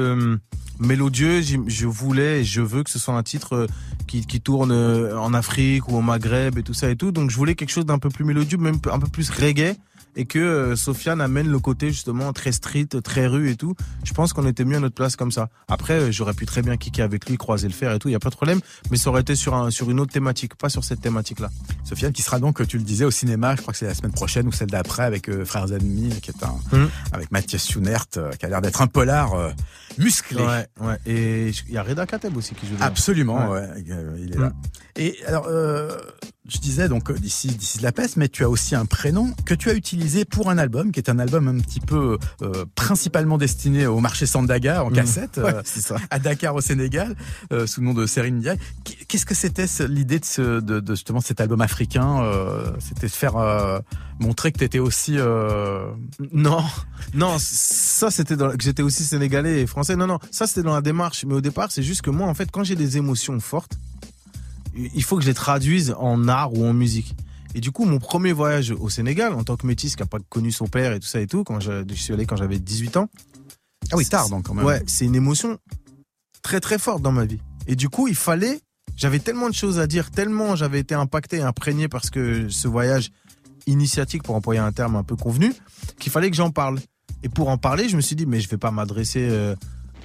mélodieux. Je voulais et je veux que ce soit un titre qui, qui tourne en Afrique ou au Maghreb et tout ça et tout. Donc je voulais quelque chose d'un peu plus mélodieux, même un peu plus reggae. Et que euh, Sofiane amène le côté justement très street, très rue et tout. Je pense qu'on était mieux à notre place comme ça. Après, euh, j'aurais pu très bien kicker avec lui, croiser le fer et tout, il y a pas de problème. Mais ça aurait été sur un, sur une autre thématique, pas sur cette thématique-là. Sofiane qui sera donc, tu le disais, au cinéma, je crois que c'est la semaine prochaine ou celle d'après avec euh, Frères Ennemis, qui est un, Mhm. avec Mathias Schounert, euh, qui a l'air d'être un polar. euh, musclé. Ouais, ouais. Et il y a Reda Kateb aussi qui joue. Absolument, Ouais. euh, il est là. Et alors, euh, je disais donc euh, d'ici d'ici de la peste, mais tu as aussi un prénom que tu as utilisé pour un album, qui est un album un petit peu euh, principalement destiné au marché Sandaga en Mhm. cassette, Ouais, euh, c'est ça. à Dakar au Sénégal, sous le nom de Serine Ndiaye. Qu- Qu'est-ce que c'était l'idée de, ce, de, de justement cet album africain C'était de faire montrer que tu étais aussi Non, non, ça c'était dans, que j'étais aussi sénégalais et français. Non, non, ça c'était dans la démarche. Mais au départ, c'est juste que moi, en fait, quand j'ai des émotions fortes, il faut que je les traduise en art ou en musique. Et du coup, mon premier voyage au Sénégal, en tant que métis qui a pas connu son père et tout ça et tout, quand je, je suis allé quand j'avais 18 ans. Ah oui, tard donc quand même. Ouais, c'est une émotion très très forte dans ma vie. Et du coup, il fallait, j'avais tellement de choses à dire, tellement j'avais été impacté et imprégné parce que ce voyage initiatique, pour employer un terme un peu convenu, qu'il fallait que j'en parle. Et pour en parler, je me suis dit, mais je vais pas m'adresser euh,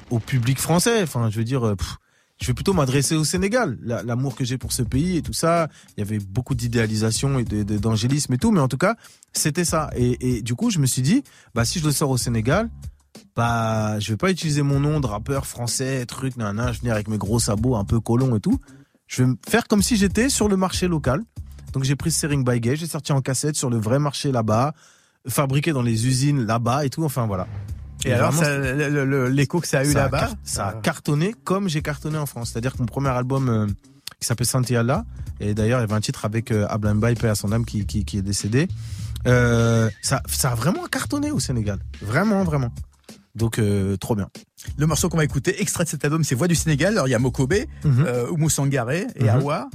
au public français. Enfin, je veux dire, euh, pff, je vais plutôt m'adresser au Sénégal. La- L'amour que j'ai pour ce pays et tout ça. Il y avait beaucoup d'idéalisation et d'angélisme et tout, mais en tout cas, c'était ça. Et, du coup, je me suis dit, bah si je le sors au Sénégal, bah je vais pas utiliser mon nom de rappeur français, truc, nan, je venir avec mes gros sabots un peu colons et tout. Je vais me faire comme si j'étais sur le marché local. Donc j'ai pris Sering by Gay, j'ai sorti en cassette sur le vrai marché là-bas, fabriqué dans les usines là-bas et tout. Enfin voilà. Et, alors, l'écho que ça a eu là-bas, ça a cartonné comme j'ai cartonné en France. C'est-à-dire que mon premier album euh, qui s'appelle Santiala, et d'ailleurs il y avait un titre avec euh, Ablain Mbaye, paix à son âme, qui, qui, qui est décédé. Euh, ça, ça a vraiment cartonné au Sénégal. Vraiment, vraiment. Donc, euh, trop bien. Le morceau qu'on va écouter, extrait de cet album, c'est Voix du Sénégal. Alors il y a Mokobe, euh, Oumou Sangaré et Mhm. Awa.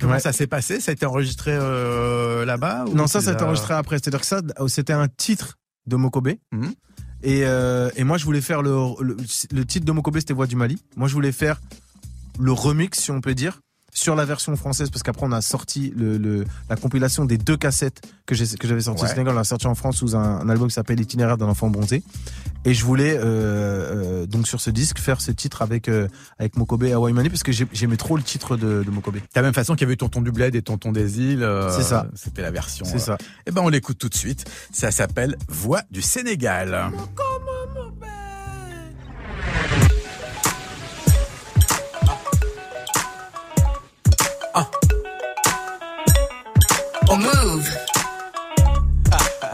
Comment Ouais. ça s'est passé? Ça a été enregistré là-bas Non, ça, ça a été enregistré après. C'est-à-dire que ça, c'était un titre de Mokobe. Mhm. Et, euh, et moi, je voulais faire le, titre de Mokobe, c'était Voix du Mali. Moi, je voulais faire le remix, si on peut dire, sur la version française, parce qu'après, on a sorti le, le, la compilation des deux cassettes que j'ai- que j'avais sorti Ouais. au Sénégal. On l'a sorti en France sous un, un album qui s'appelle Itinéraire d'un enfant bronzé. Et je voulais, euh, euh, donc, sur ce disque, faire ce titre avec, euh, avec Mokobe et Hawaii parce que j'ai- j'aimais trop le titre de, de Mokobe. De la même façon qu'il y avait eu Tonton du Bled et Tonton des îles. euh, C'est ça. C'était la version. C'est ça. Et ben on l'écoute tout de suite. Ça s'appelle Voix du Sénégal. Move.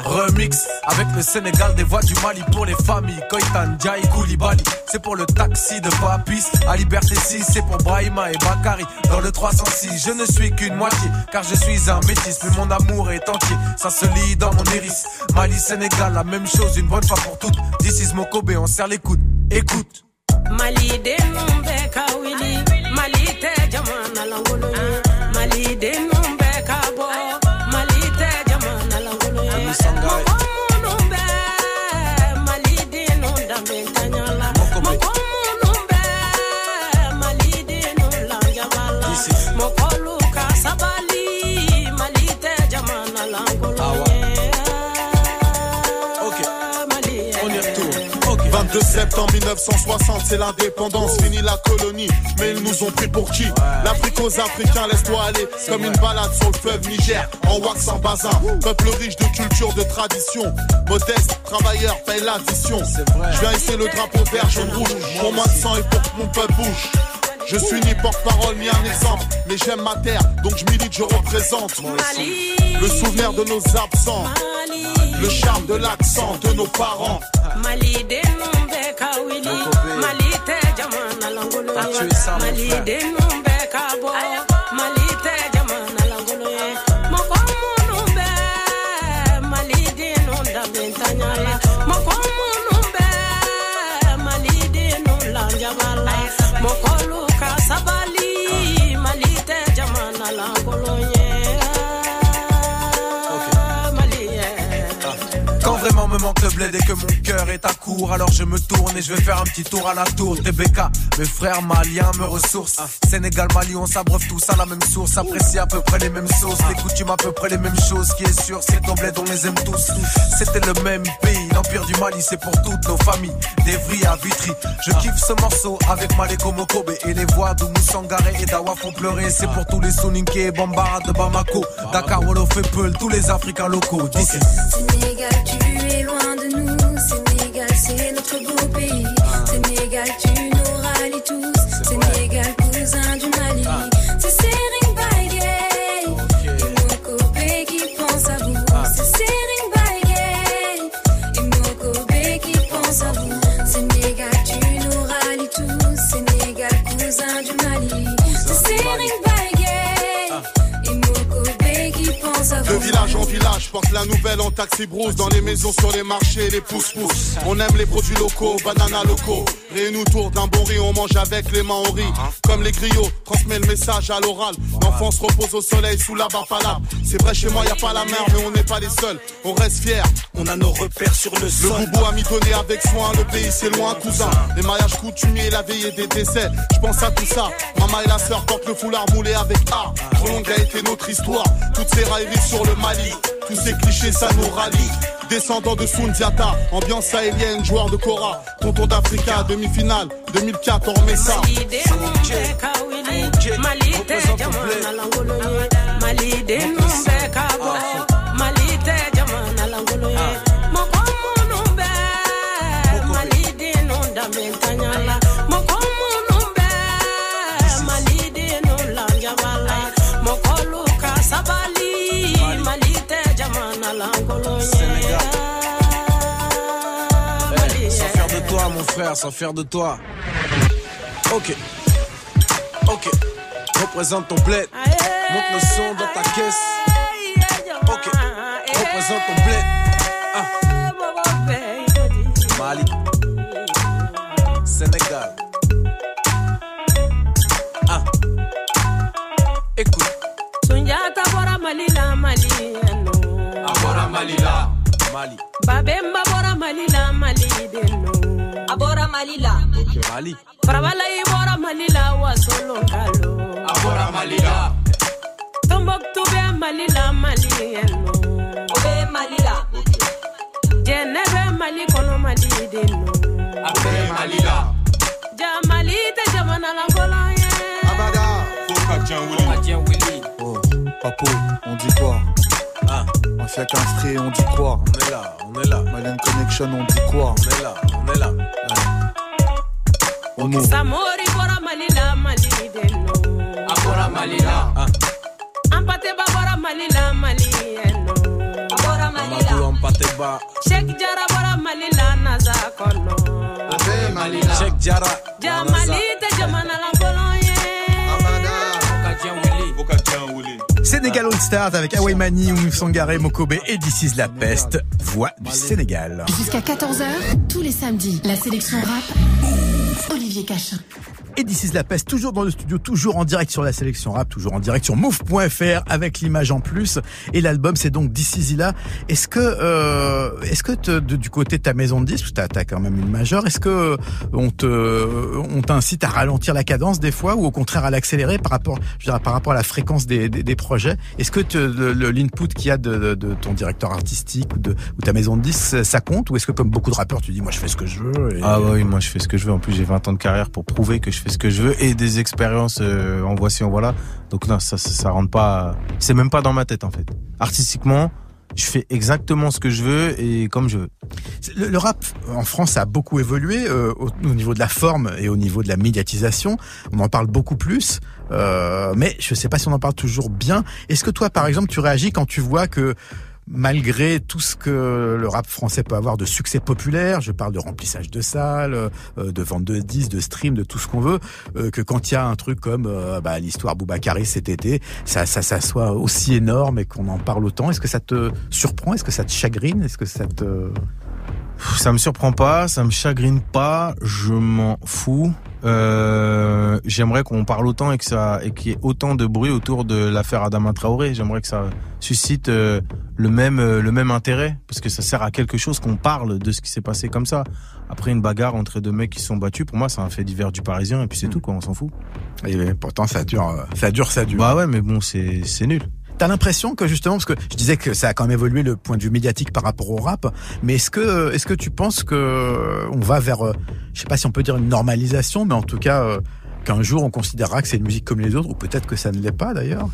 Remix avec le Sénégal des voix du Mali pour les familles. Koitan, Djaï, Koulibaly C'est pour le taxi de Papis À Liberté 6 c'est pour Brahima et Bakari Dans le 306 je ne suis qu'une moitié Car je suis un métis mais mon amour est entier. Ça se lit dans mon iris. Mali, Sénégal, la même chose une bonne fois pour toutes. This is Mokobe, on serre les coudes. Écoute. Mali denum septembre 1960, c'est l'indépendance, fini la colonie. Mais ils nous ont pris pour qui? L'Afrique aux Africains, laisse-toi aller. Comme une balade sur le fleuve Niger, en wax en bazin. Peuple riche de culture, de tradition. Modeste, travailleur, paye l'addition. Je viens hisser le drapeau vert, jaune, rouge. Pour moins de sang et pour que mon peuple bouge. Je suis ni porte-parole ni un exemple, mais j'aime ma terre, donc je milite, je représente. Le souvenir de nos absents, le charme de l'accent de nos parents. mali langolo ye mali denum me manque le bled et que mon cœur est à court. Alors je me tourne et je vais faire un petit tour à la tour TBK, mes frères maliens me ressourcent. Sénégal, Mali, on s'abreuve tous à la même source. Apprécie à peu près les mêmes sauces. Les coutumes à peu près les mêmes choses. Qui est sûr, c'est ton bled, on les aime tous. C'était le même pays, l'empire du Mali C'est pour toutes nos familles, d'Evry à Vitry. Je kiffe ce morceau avec Maleko Mokobe Et les voix d'Oumou Sangaré et d'Awa font pleurer. C'est pour tous les Soninké et Bambara de Bamako. Dakar, Wolof et Peul, tous les Africains locaux. D'ici loin de nous. Sénégal, c'est notre beau pays. Sénégal, tu nous rallies tous. En taxi brousse Dans les maisons, sur les marchés, les pousse-pousse On aime les produits locaux, bananas locaux. Réunis autour d'un bon riz, on mange avec les mains, on rit Comme les griots, transmet le message à l'oral. L'enfance repose au soleil sous la barre C'est vrai, chez moi, y a pas la mer, mais on n'est pas les seuls. On reste fiers, on a nos repères sur le sol. Le boubou a mis donné avec soin, le pays c'est loin, cousin. Les mariages coutumiers, la veillée des décès. Je pense à tout ça, maman et la sœur portent le foulard moulé avec A. Trop longue a été notre histoire, toutes ces railleries sur le Mali tous ces clichés, ça nous rallie. Descendant de Sundiata, ambiance sahélienne, joueur de Cora, tonton d'Africa, demi-finale, 2004, on remet ça. Malide Eh, sans faire de toi, mon frère, sans faire de toi. Ok. Ok. Représente ton bled. Monte le son dans ta caisse. Ok. Représente ton bled. Ah. Mali. Sénégal. Ah. Écoute. A bɔra Mali. Babemba bɔra Mali la Mali den nɔ. A bɔra Mali la. Mali. Farabalayi bɔra Mali la Wasolo Kalo. A bɔra Mali la. Tombouctou bɛ Mali la Mali yɛnɔ. O bɛ Mali la. Jɛnɛ bɛ Mali kɔnɔ Mali den nɔ. A bɛɛ Mali la. Ja Mali tɛ jamana lankolon ye. Oh, Papo, on dit quoi? Mafia Castré, on dit quoi On est là, on est là. Malian Connection, on dit quoi On est là, on est là. Homo. Samori bɔra Mali la Mali den nɔ. A bɔra Mali la. Ah. Ampateba bɔra Mali la Mali yɛnɔ. A bɔra Mali la. Amadou Ampateba. Sheikh Jara bɔra Mali la Naza kɔnɔ. A bɛɛ Mali la. Cheikh Jara. Ja Mali tɛ jamana lankolon ye. Sénégal All Stars avec Away Mani, Oumou Sangaré, Mokobe et This is la peste, voix du Sénégal. Jusqu'à 14h, tous les samedis, la sélection rap, Olivier Cachin. Et is la peste, toujours dans le studio, toujours en direct sur la sélection rap, toujours en direct sur move.fr avec l'image en plus. Et l'album, c'est donc is là. Est-ce que, euh, est-ce que te- de- du côté de ta maison de disques, t'as, t'as quand même une majeure, est-ce que on te, on t'incite à ralentir la cadence des fois ou au contraire à l'accélérer par rapport, je dirais, par rapport à la fréquence des, des, des projets? Est-ce que te- le, le- l'input qu'il y a de, de, de ton directeur artistique ou de, ou ta maison de disques, ça compte? Ou est-ce que comme beaucoup de rappeurs, tu dis, moi, je fais ce que je veux? et- Ah oui, moi je fais ce que je veux. En plus, j'ai 20 ans de carrière pour prouver que je fais ce que je veux et des expériences euh, en voici, en voilà. Donc non, ça, ça, ça rentre pas. C'est même pas dans ma tête en fait. Artistiquement, je fais exactement ce que je veux et comme je veux. Le, rap en France a beaucoup évolué euh, au, au niveau de la forme et au niveau de la médiatisation. On en parle beaucoup plus, euh, mais je sais pas si on en parle toujours bien. Est-ce que toi, par exemple, tu réagis quand tu vois que malgré tout ce que le rap français peut avoir de succès populaire, je parle de remplissage de salles, euh, de vente de disques, de stream, de tout ce qu'on veut, euh, que quand il y a un truc comme euh, bah, l'histoire Boubacaris cet été, ça, ça, ça soit aussi énorme et qu'on en parle autant. Est-ce que ça te surprend? Est-ce que ça te chagrine? Est-ce que ça te... Ça me surprend pas, ça me chagrine pas, je m'en fous. Euh, J'aimerais qu'on parle autant et que ça et qu'il y ait autant de bruit autour de l'affaire Adama Traoré. J'aimerais que ça suscite euh, le même euh, le même intérêt parce que ça sert à quelque chose qu'on parle de ce qui s'est passé comme ça. Après une bagarre entre deux mecs qui se sont battus, pour moi c'est un fait divers du Parisien et puis c'est tout quoi, on s'en fout. Et pourtant ça dure, euh, ça dure, ça dure. Bah ouais, mais bon c'est c'est nul. T'as l'impression que justement, parce que je disais que ça a quand même évolué le point de vue médiatique par rapport au rap, mais est-ce que est-ce que tu penses que on va vers, euh, je sais pas si on peut dire une normalisation, mais en tout cas euh, qu'un jour on considérera que c'est une musique comme les autres, ou peut-être que ça ne l'est pas d'ailleurs?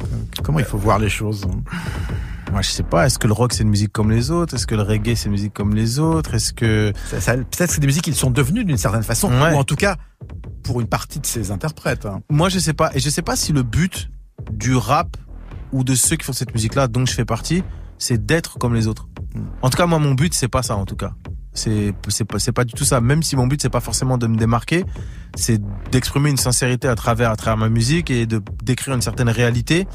Comment il faut voir les choses? Moi, je sais pas. Est-ce que le rock c'est une musique comme les autres? Est-ce que le reggae c'est une musique comme les autres? Est-ce que Ça- ça- Peut-être que c'est des musiques qui sont devenues d'une certaine façon, Ouais. ou en tout cas pour une partie de ces interprètes. hein. Moi, je sais pas. Et je sais pas si le but du rap ou de ceux qui font cette musique-là, dont je fais partie, c'est d'être comme les autres. En tout cas, moi, mon but, c'est pas ça, en tout cas. C'est, c'est pas, c'est pas du tout ça. Même si mon but, c'est pas forcément de me démarquer, c'est d'exprimer une sincérité à travers, à travers ma musique et de décrire une certaine réalité.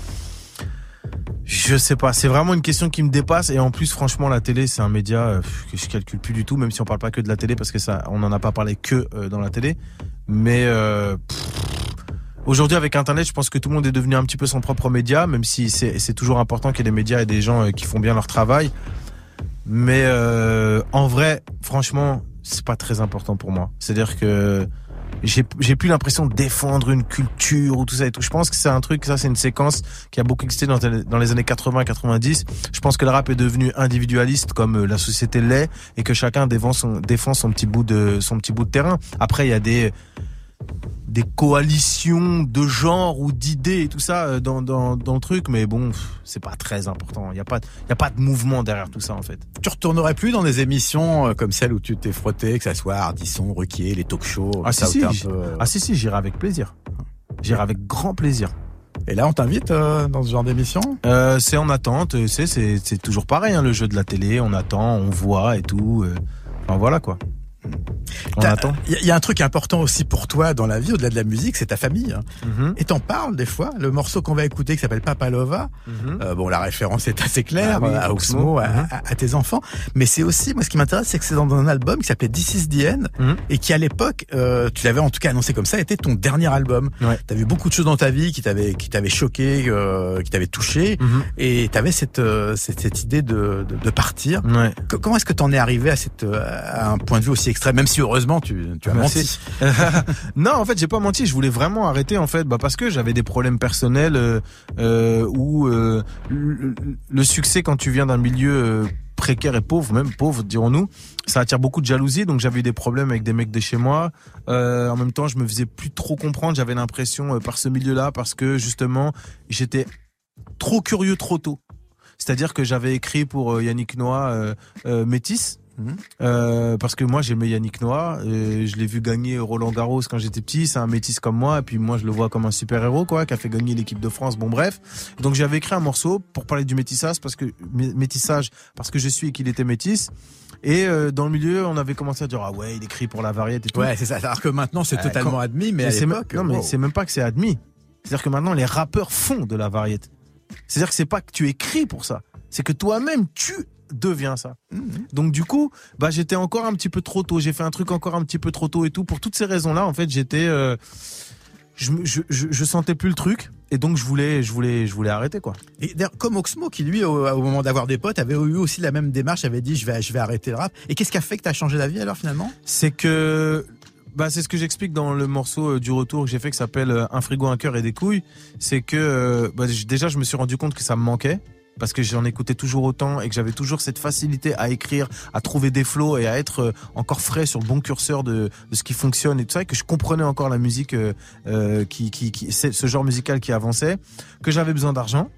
Je sais pas, c'est vraiment une question qui me dépasse et en plus franchement la télé c'est un média euh, que je calcule plus du tout même si on parle pas que de la télé parce que ça on en a pas parlé que euh, dans la télé mais euh, aujourd'hui avec internet je pense que tout le monde est devenu un petit peu son propre média même si c'est toujours important qu'il y ait des médias et des gens euh, qui font bien leur travail mais euh, en vrai franchement c'est pas très important pour moi c'est-à-dire que j'ai plus l'impression de défendre une culture ou tout ça et tout. Je pense que c'est un truc, ça c'est une séquence qui a beaucoup existé dans, les années 80-90. Je pense que le rap est devenu individualiste comme euh, la société l'est et que chacun défend son petit bout de terrain. Après il y a des des coalitions de genre ou d'idées et tout ça euh, dans, dans, dans le truc, mais bon, c'est pas très important. Il y a pas, il y a pas de mouvement derrière tout ça en fait. Tu retournerais plus dans des émissions euh, comme celle où tu t'es frotté, que ça soit Ardisson, Ruquier, les talk-shows. Ah ça, si si, un peu, euh, ah si si, j'irai avec plaisir. J'irai avec grand plaisir. Et là, on t'invite euh, dans ce genre d'émission? Euh, c'est en attente, c'est c'est c'est toujours pareil hein, le jeu de la télé, on attend, on voit et tout. euh. Enfin voilà quoi. Il y, a- un truc important aussi pour toi dans la vie, au-delà de la musique, c'est ta famille. hein. Mhm. Et t'en parles des fois. Le morceau qu'on va écouter qui s'appelle Papalova, Mhm. euh, bon, la référence est assez claire Ah oui, à Oxmo, Oxmo, à, à- à tes enfants. Mais c'est aussi, moi, ce qui m'intéresse, c'est que c'est dans un album qui s'appelait This is the End et qui, à l'époque, euh, tu l'avais en tout cas annoncé comme ça, était ton dernier album. Ouais. T'as vu beaucoup de choses dans ta vie qui t'avaient qui t'avaient choqué, euh, qui t'avaient touché, et t'avais cette, cette cette idée de de, de partir. Ouais. Comment est-ce que t'en es arrivé à cette à un point de vue aussi extrême, même si heureusement tu tu as Merci. menti. non, en fait, j'ai pas menti. Je voulais vraiment arrêter, en fait, bah, parce que j'avais des problèmes personnels euh, euh, où euh, le, le succès quand tu viens d'un milieu euh, précaire et pauvre, même pauvre, dirons-nous, ça attire beaucoup de jalousie. Donc j'avais eu des problèmes avec des mecs de chez moi. Euh, en même temps, je me faisais plus trop comprendre. J'avais l'impression euh, par ce milieu-là, parce que justement, j'étais trop curieux trop tôt. C'est-à-dire que j'avais écrit pour euh, Yannick Noah euh, euh. Euh, parce que moi j'aimais Yannick Noah, euh, je l'ai vu gagner Roland Garros quand j'étais petit, c'est un métis comme moi, et puis moi je le vois comme un super héros quoi, qui a fait gagner l'équipe de France. Bon bref, donc j'avais écrit un morceau pour parler du métissage parce que mé- métissage parce que je suis et qu'il était métis. Et euh, dans le milieu, on avait commencé à dire ah ouais, il écrit pour la variété et tout. Ouais, c'est ça. Alors que maintenant, c'est Euh, totalement quand- admis, mais à c'est non mais wow. c'est même pas que c'est admis. C'est-à-dire que maintenant les rappeurs font de la variété. C'est-à-dire que c'est pas que tu écris pour ça, c'est que toi-même tu deviens ça. Donc du coup, bah j'étais encore un petit peu trop tôt. J'ai fait un truc encore un petit peu trop tôt et tout. Pour toutes ces raisons-là, en fait, j'étais, euh, je, je, je, je sentais plus le truc et donc je voulais, je voulais, je voulais arrêter quoi. Et d'ailleurs, comme Oxmo, qui lui, au, au moment d'avoir des potes, avait eu aussi la même démarche, avait dit je vais, je vais arrêter le rap. Et qu'est-ce qui a fait que t'as changé d'avis alors finalement? C'est que bah c'est ce que j'explique dans le morceau euh, du retour que j'ai fait qui s'appelle euh, Un frigo, un cœur et des couilles. C'est que bah, déjà je me suis rendu compte que ça me manquait parce que j'en écoutais toujours autant et que j'avais toujours cette facilité à écrire, à trouver des flots et à être euh, encore frais sur le bon curseur de, de ce qui fonctionne et tout ça que je comprenais encore la musique euh, euh, qui, qui, qui ce genre musical qui avançait, que j'avais besoin d'argent.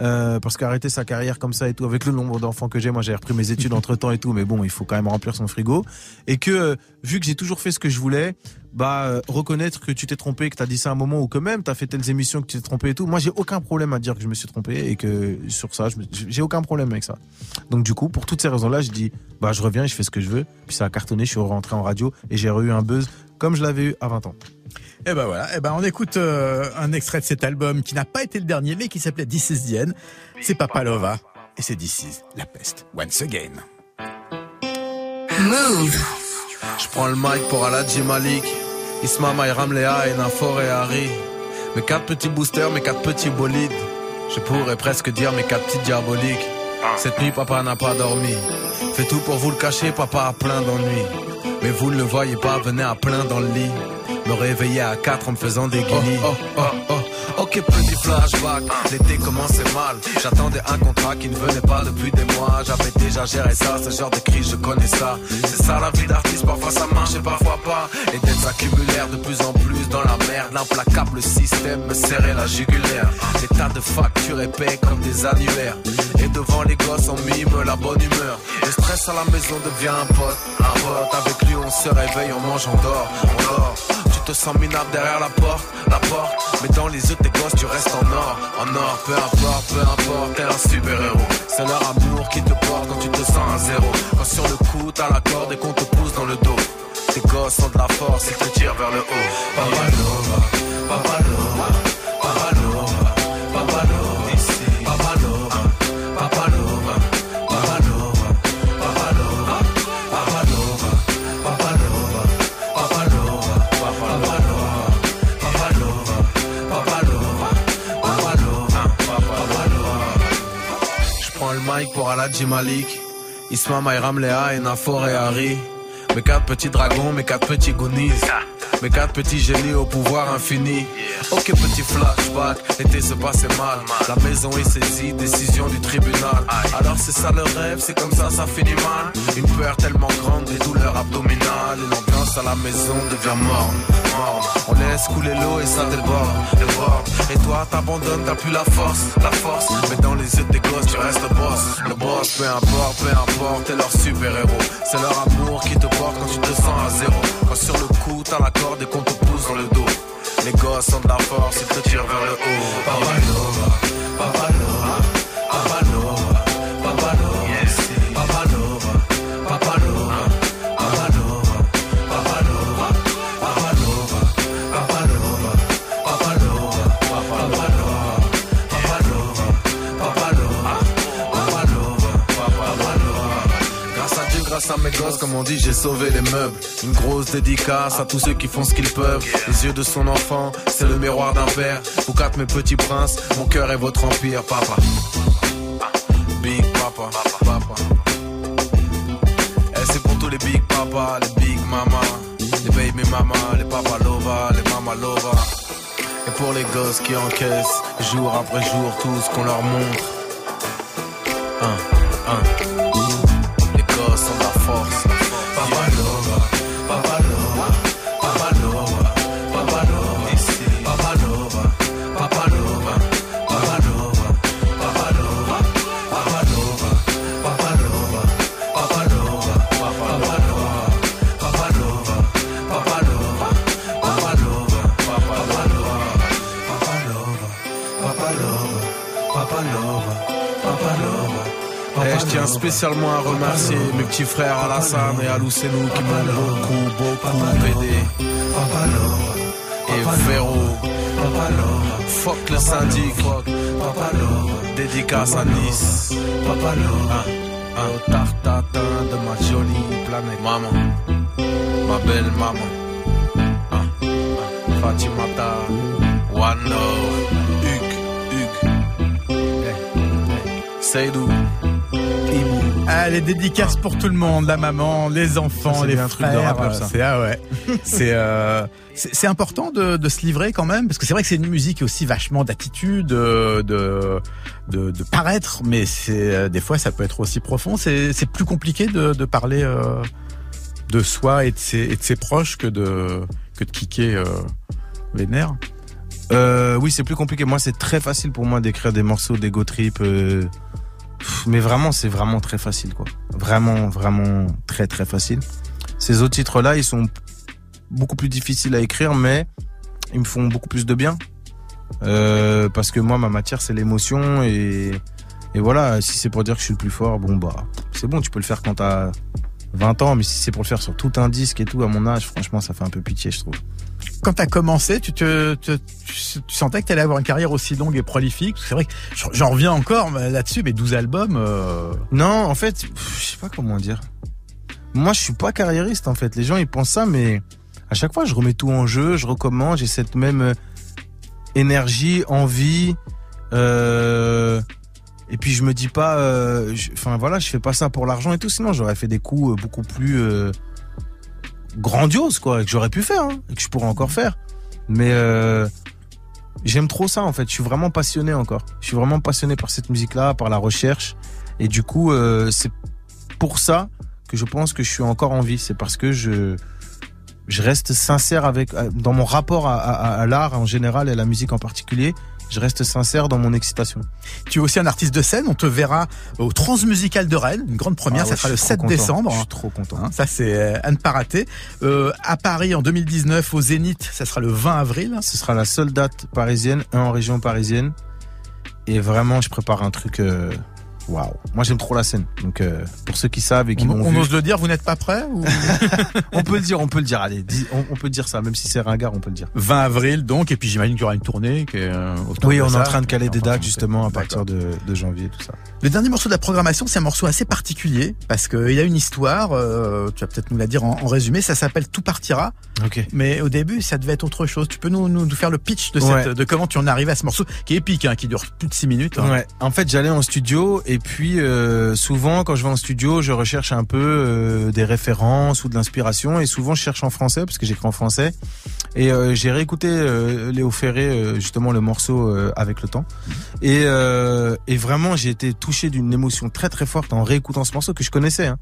Euh, parce qu'arrêter sa carrière comme ça et tout, avec le nombre d'enfants que j'ai, moi j'ai repris mes études entre temps et tout, mais bon, il faut quand même remplir son frigo. Et que, euh, vu que j'ai toujours fait ce que je voulais, bah, euh, reconnaître que tu t'es trompé, que t'as dit ça à un moment ou que même t'as fait telles émissions que tu t'es trompé et tout, moi j'ai aucun problème à dire que je me suis trompé et que sur ça, j'ai aucun problème avec ça. Donc du coup, pour toutes ces raisons-là, je dis, bah, je reviens et je fais ce que je veux. Puis ça a cartonné, je suis rentré en radio et j'ai eu un buzz comme je l'avais eu à 20 ans. Et ben voilà, et ben on écoute euh, un extrait de cet album qui n'a pas été le dernier, mais qui s'appelait This is the End. C'est Papalova et c'est This is la peste. Once again. Move. Je prends le mic pour Aladji Malik, Isma Mayram Léa et Nafor et Harry. Mes quatre petits boosters, mes quatre petits bolides. Je pourrais presque dire mes quatre petites diaboliques. Cette nuit, papa n'a pas dormi. Fais tout pour vous le cacher, papa a plein d'ennuis. Mais vous ne le voyez pas, venez à plein dans le lit. Me réveiller à 4 en me faisant des guinées. Oh, oh, oh, ok, petit flashback, l'été commençait mal. J'attendais un contrat qui ne venait pas depuis des mois. J'avais déjà géré ça, ce genre de crise je connais ça. C'est ça la vie d'artiste, parfois ça marche et parfois pas. Et dettes s'accumulèrent de plus en plus dans la merde. L'implacable système me serrait la jugulaire. Des tas de factures épais comme des annuaires. Et devant les gosses on mime la bonne humeur. Le stress à la maison devient un pote, un pote. Avec lui on se réveille, on mange, on dort, on dort te sens minable derrière la porte, la porte. Mais dans les yeux de tes gosses, tu restes en or, en or. Peu importe, peu importe, t'es un super héros. C'est leur amour qui te porte quand tu te sens à zéro. Quand sur le coup, t'as la corde et qu'on te pousse dans le dos. Tes gosses ont de la force, ils te tirent vers le haut. Papa Nova, Papa Nova, le mic pour Aladji Malik, Isma Mayram Léa et Harry. Mes quatre petits dragons, mes quatre petits goonies. Mes quatre petits génies au pouvoir infini. Ok, petit flashback, l'été se passait mal. La maison est saisie, décision du tribunal. Alors c'est ça le rêve, c'est comme ça, ça finit mal. Une peur tellement grande, des douleurs abdominales. Et l'ambiance à la maison devient morne. On laisse couler l'eau et ça déborde. Et toi, t'abandonnes, t'as plus la force, la force. Mais dans les yeux de tes gosses, tu restes boss. Le boss, peu importe, peu importe, t'es leur super-héros. C'est leur amour qui te porte quand tu te sens à zéro. Quand sur le coup, t'as la corde et qu'on te pousse dans le dos. Les gosses ont de la force, ils te tirent vers le haut. Papa Nova, À mes gosses, comme on dit, j'ai sauvé les meubles. Une grosse dédicace à tous ceux qui font ce qu'ils peuvent. Les yeux de son enfant, c'est le miroir d'un père. Vous quatre mes petits princes, mon cœur est votre empire, papa. Big papa, papa. Et c'est pour tous les big papa, les big mama, les baby mama, les papa lova, les mama lova. Et pour les gosses qui encaissent, jour après jour, tout ce qu'on leur montre. Un, spécialement à remercier mes petits frères Alassane et Alousenou qui m'ont beaucoup, beaucoup aidé. Et Véro. Fuck le syndic. Dédicace à Nice. Un, un tartatin de ma jolie planète. Maman, ma belle maman. Un, un, Fatimata. One love. Eh, eh. Seydou. Ah, les dédicaces pour tout le monde, la maman, les enfants, Ça, les frères. C'est ah ouais. c'est euh, c'est c'est important de, de se livrer quand même parce que c'est vrai que c'est une musique aussi vachement d'attitude, euh, de, de de paraître, mais c'est euh, des fois ça peut être aussi profond. C'est c'est plus compliqué de de parler euh, de soi et de ses et de ses proches que de que de kicker euh, les nerfs. Oui, c'est plus compliqué. Moi, c'est très facile pour moi d'écrire des morceaux d'ego trip. Mais vraiment, c'est vraiment très facile, quoi. Vraiment, vraiment très, très facile. Ces autres titres-là, ils sont beaucoup plus difficiles à écrire, mais ils me font beaucoup plus de bien. Euh, parce que moi, ma matière, c'est l'émotion et, et voilà, si c'est pour dire que je suis le plus fort, bon, bah, c'est bon, tu peux le faire quand t'as 20 ans, mais si c'est pour le faire sur tout un disque et tout, à mon âge, franchement, ça fait un peu pitié, je trouve. Quand t'as commencé, tu te, tu, tu sentais que t'allais avoir une carrière aussi longue et prolifique? C'est vrai que j'en- reviens encore là-dessus, mais 12 albums. euh, Non, en fait, je sais pas comment dire. Moi, je suis pas carriériste, en fait. Les gens, ils pensent ça, mais à chaque fois, je remets tout en jeu, je recommence, j'ai cette même euh, énergie, envie. euh, et puis, je me dis pas, enfin voilà, je fais pas ça pour l'argent et tout. Sinon, j'aurais fait des coups beaucoup plus grandioses, quoi, que j'aurais pu faire, hein, et que je pourrais encore faire. Mais euh, j'aime trop ça en fait. Je suis vraiment passionné encore. Je suis vraiment passionné par cette musique-là, par la recherche. Et du coup, euh, c'est pour ça que je pense que je suis encore en vie. C'est parce que je je reste sincère avec euh, dans mon rapport à- à l'art en général et à la musique en particulier. Je reste sincère dans mon excitation. Tu es aussi un artiste de scène. On te verra au Transmusical de Rennes, une grande première. Ah ouais, ça sera le suis 7 trop content. décembre. Je suis trop content. Hein, ça, c'est euh, à ne pas rater. Euh, à Paris en 2019, au Zénith, ça sera le 20 avril. Ce sera la seule date parisienne, un en région parisienne. Et vraiment, je prépare un truc. euh, Waouh. Moi, j'aime trop la scène. Donc, euh, pour ceux qui savent et qui On, l'ont on vu, ose le dire, vous n'êtes pas prêt ou... on peut le dire, on peut le dire. Allez, dis- on, on peut dire ça, même si c'est ringard, on peut le dire. 20 avril, donc. Et puis j'imagine qu'il y aura une tournée. Qui est, euh, Oui, on est en train de caler des dates justement à partir de, de janvier, tout ça. Le dernier morceau de la programmation, c'est un morceau assez particulier parce qu'il y a une histoire. euh, tu vas peut-être nous la dire en, en résumé. Ça s'appelle Tout partira. Ok. Mais au début, ça devait être autre chose. Tu peux nous, nous, nous faire le pitch de, Ouais. de comment tu en es arrivé à ce morceau qui est épique, hein, qui dure plus de 6 minutes. hein. Ouais. En fait, j'allais en studio et puis euh, souvent, quand je vais en studio, je recherche un peu euh, des références ou de l'inspiration et souvent je cherche en français parce que j'écris en français. Et euh, j'ai réécouté Léo Ferré justement le morceau avec le temps et, et vraiment j'ai été touché d'une émotion très très forte en réécoutant ce morceau que je connaissais. Hein.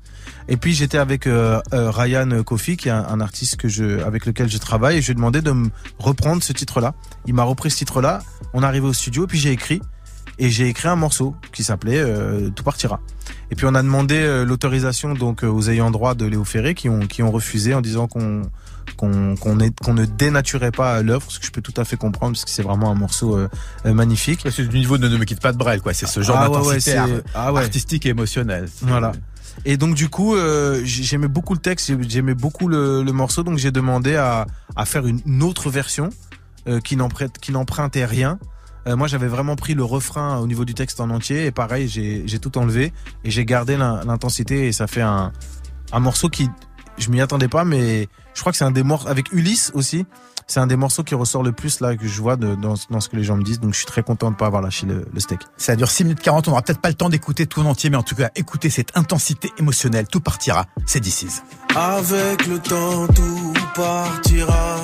Et puis j'étais avec Ryan Kofi qui est un, un artiste que je avec lequel je travaille et je lui ai demandé de me reprendre ce titre-là. Il m'a repris ce titre-là. On est arrivé au studio puis j'ai écrit et j'ai écrit un morceau qui s'appelait euh, Tout partira. Et puis on a demandé euh, l'autorisation donc euh, aux ayants droit de Léo Ferré qui ont qui ont refusé en disant qu'on qu'on qu'on qu'on ne dénaturait pas l'œuvre, ce que je peux tout à fait comprendre parce que c'est vraiment un morceau euh, euh, magnifique. C'est du niveau de Ne me quitte pas de Brel, quoi. C'est ce genre Ah ouais, ah ouais. artistique et émotionnelle. Voilà. Et donc du coup, euh, j'ai- j'aimais beaucoup le texte, j'ai- j'aimais beaucoup le, le morceau, donc j'ai demandé à, à faire une, autre version euh, qui n'empruntait rien. Euh, moi, j'avais vraiment pris le refrain au niveau du texte en entier et pareil, j'ai tout enlevé et j'ai gardé l'in- l'intensité et ça fait un, un morceau qui, je m'y attendais pas, mais je crois que c'est un des morceaux avec Ulysse aussi. C'est un des morceaux qui ressort le plus là que je vois de, dans, dans ce que les gens me disent. Donc je suis très content de pas avoir lâché le, le steak. Ça dure 6 minutes 40. On n'aura peut-être pas le temps d'écouter tout en entier, mais en tout cas, écoutez cette intensité émotionnelle. Tout partira. C'est DC's. Avec le temps, tout partira.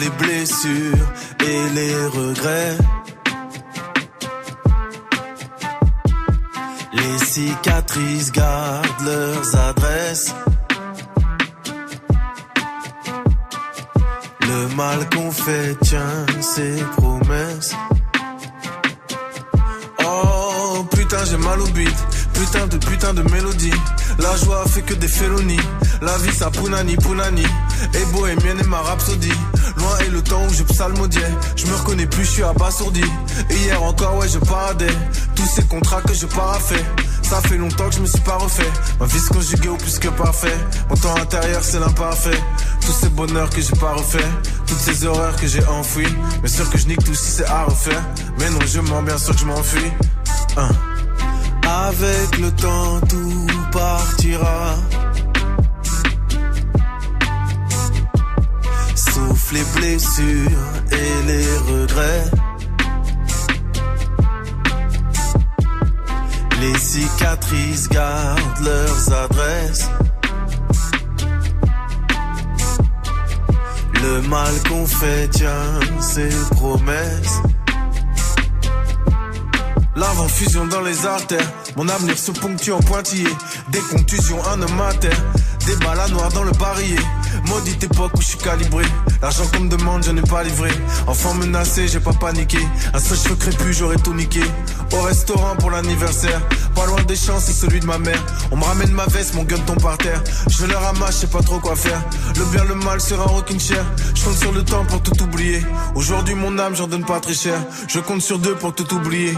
Les blessures et les regrets. Les cicatrices gardent leurs adresses. Le mal qu'on fait tient ses promesses. Oh putain j'ai mal au beat Putain de putain de mélodie La joie fait que des félonies. La vie ça punani punani. Et bohémienne et ma rhapsodie. Loin est le temps où je psalmodiais. Je me reconnais plus je suis abasourdi. Hier encore ouais je paradais. Tous ces contrats que je paraffais Ça fait longtemps que je me suis pas refait. Ma vie se conjuguée au plus que parfait. Mon temps intérieur c'est l'imparfait. Tous ces bonheurs que j'ai pas refait. Toutes ces horreurs que j'ai enfouies. Bien sûr que je nique tout si c'est à refaire. Mais non je mens bien sûr que je m'enfuis. Hein. Avec le temps, tout partira. Sauf les blessures et les regrets. Les cicatrices gardent leurs adresses. Le mal qu'on fait tient ses promesses. L'avant fusion dans les artères. Mon avenir se ponctue en pointillé. Des contusions, un homme à terre. Des balles à noir dans le barillet. Maudite époque où je suis calibré. L'argent qu'on me demande, je n'ai pas livré. Enfant menacé, j'ai pas paniqué. Un seul cheveu crépus, j'aurais tout niqué. Au restaurant pour l'anniversaire. Pas loin des champs, c'est celui de ma mère. On me ramène ma veste, mon gun tombe par terre. Je le ramasse, je sais pas trop quoi faire. Le bien, le mal sera rocking chair. Je compte sur le temps pour tout oublier. Aujourd'hui, mon âme, j'en donne pas très cher. Je compte sur deux pour tout oublier.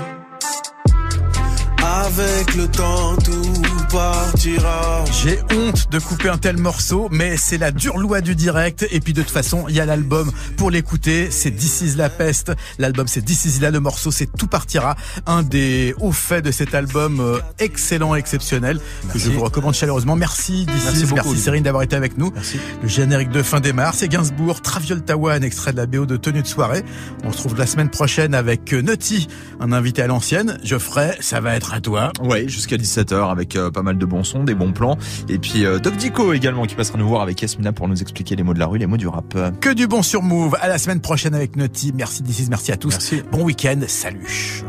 Avec le temps, tout partira. J'ai honte de couper un tel morceau, mais c'est la dure loi du direct. Et puis de toute façon, il y a l'album pour l'écouter. C'est This is la peste. L'album, c'est This is là. Le morceau, c'est Tout partira. Un des hauts faits de cet album euh, excellent, exceptionnel, que je vous recommande chaleureusement. Merci This Merci is, beaucoup, merci Olivier. Cyrine d'avoir été avec nous. Merci. Le générique de fin démarre. C'est Gainsbourg, Travioltawa, un extrait de la BO de Tenue de soirée. On se retrouve la semaine prochaine avec euh, Nutty, un invité à l'ancienne. Geoffrey, ça va être à toi. Ouais, jusqu'à 17h avec euh, pas mal de bons sons, des bons plans. Et puis euh, Doc Dico également qui passera nous voir avec Yasmina pour nous expliquer les mots de la rue, les mots du rap. Que du bon sur Move. À la semaine prochaine avec Naughty. Merci d'ici, merci à tous. Bon week-end. Salut.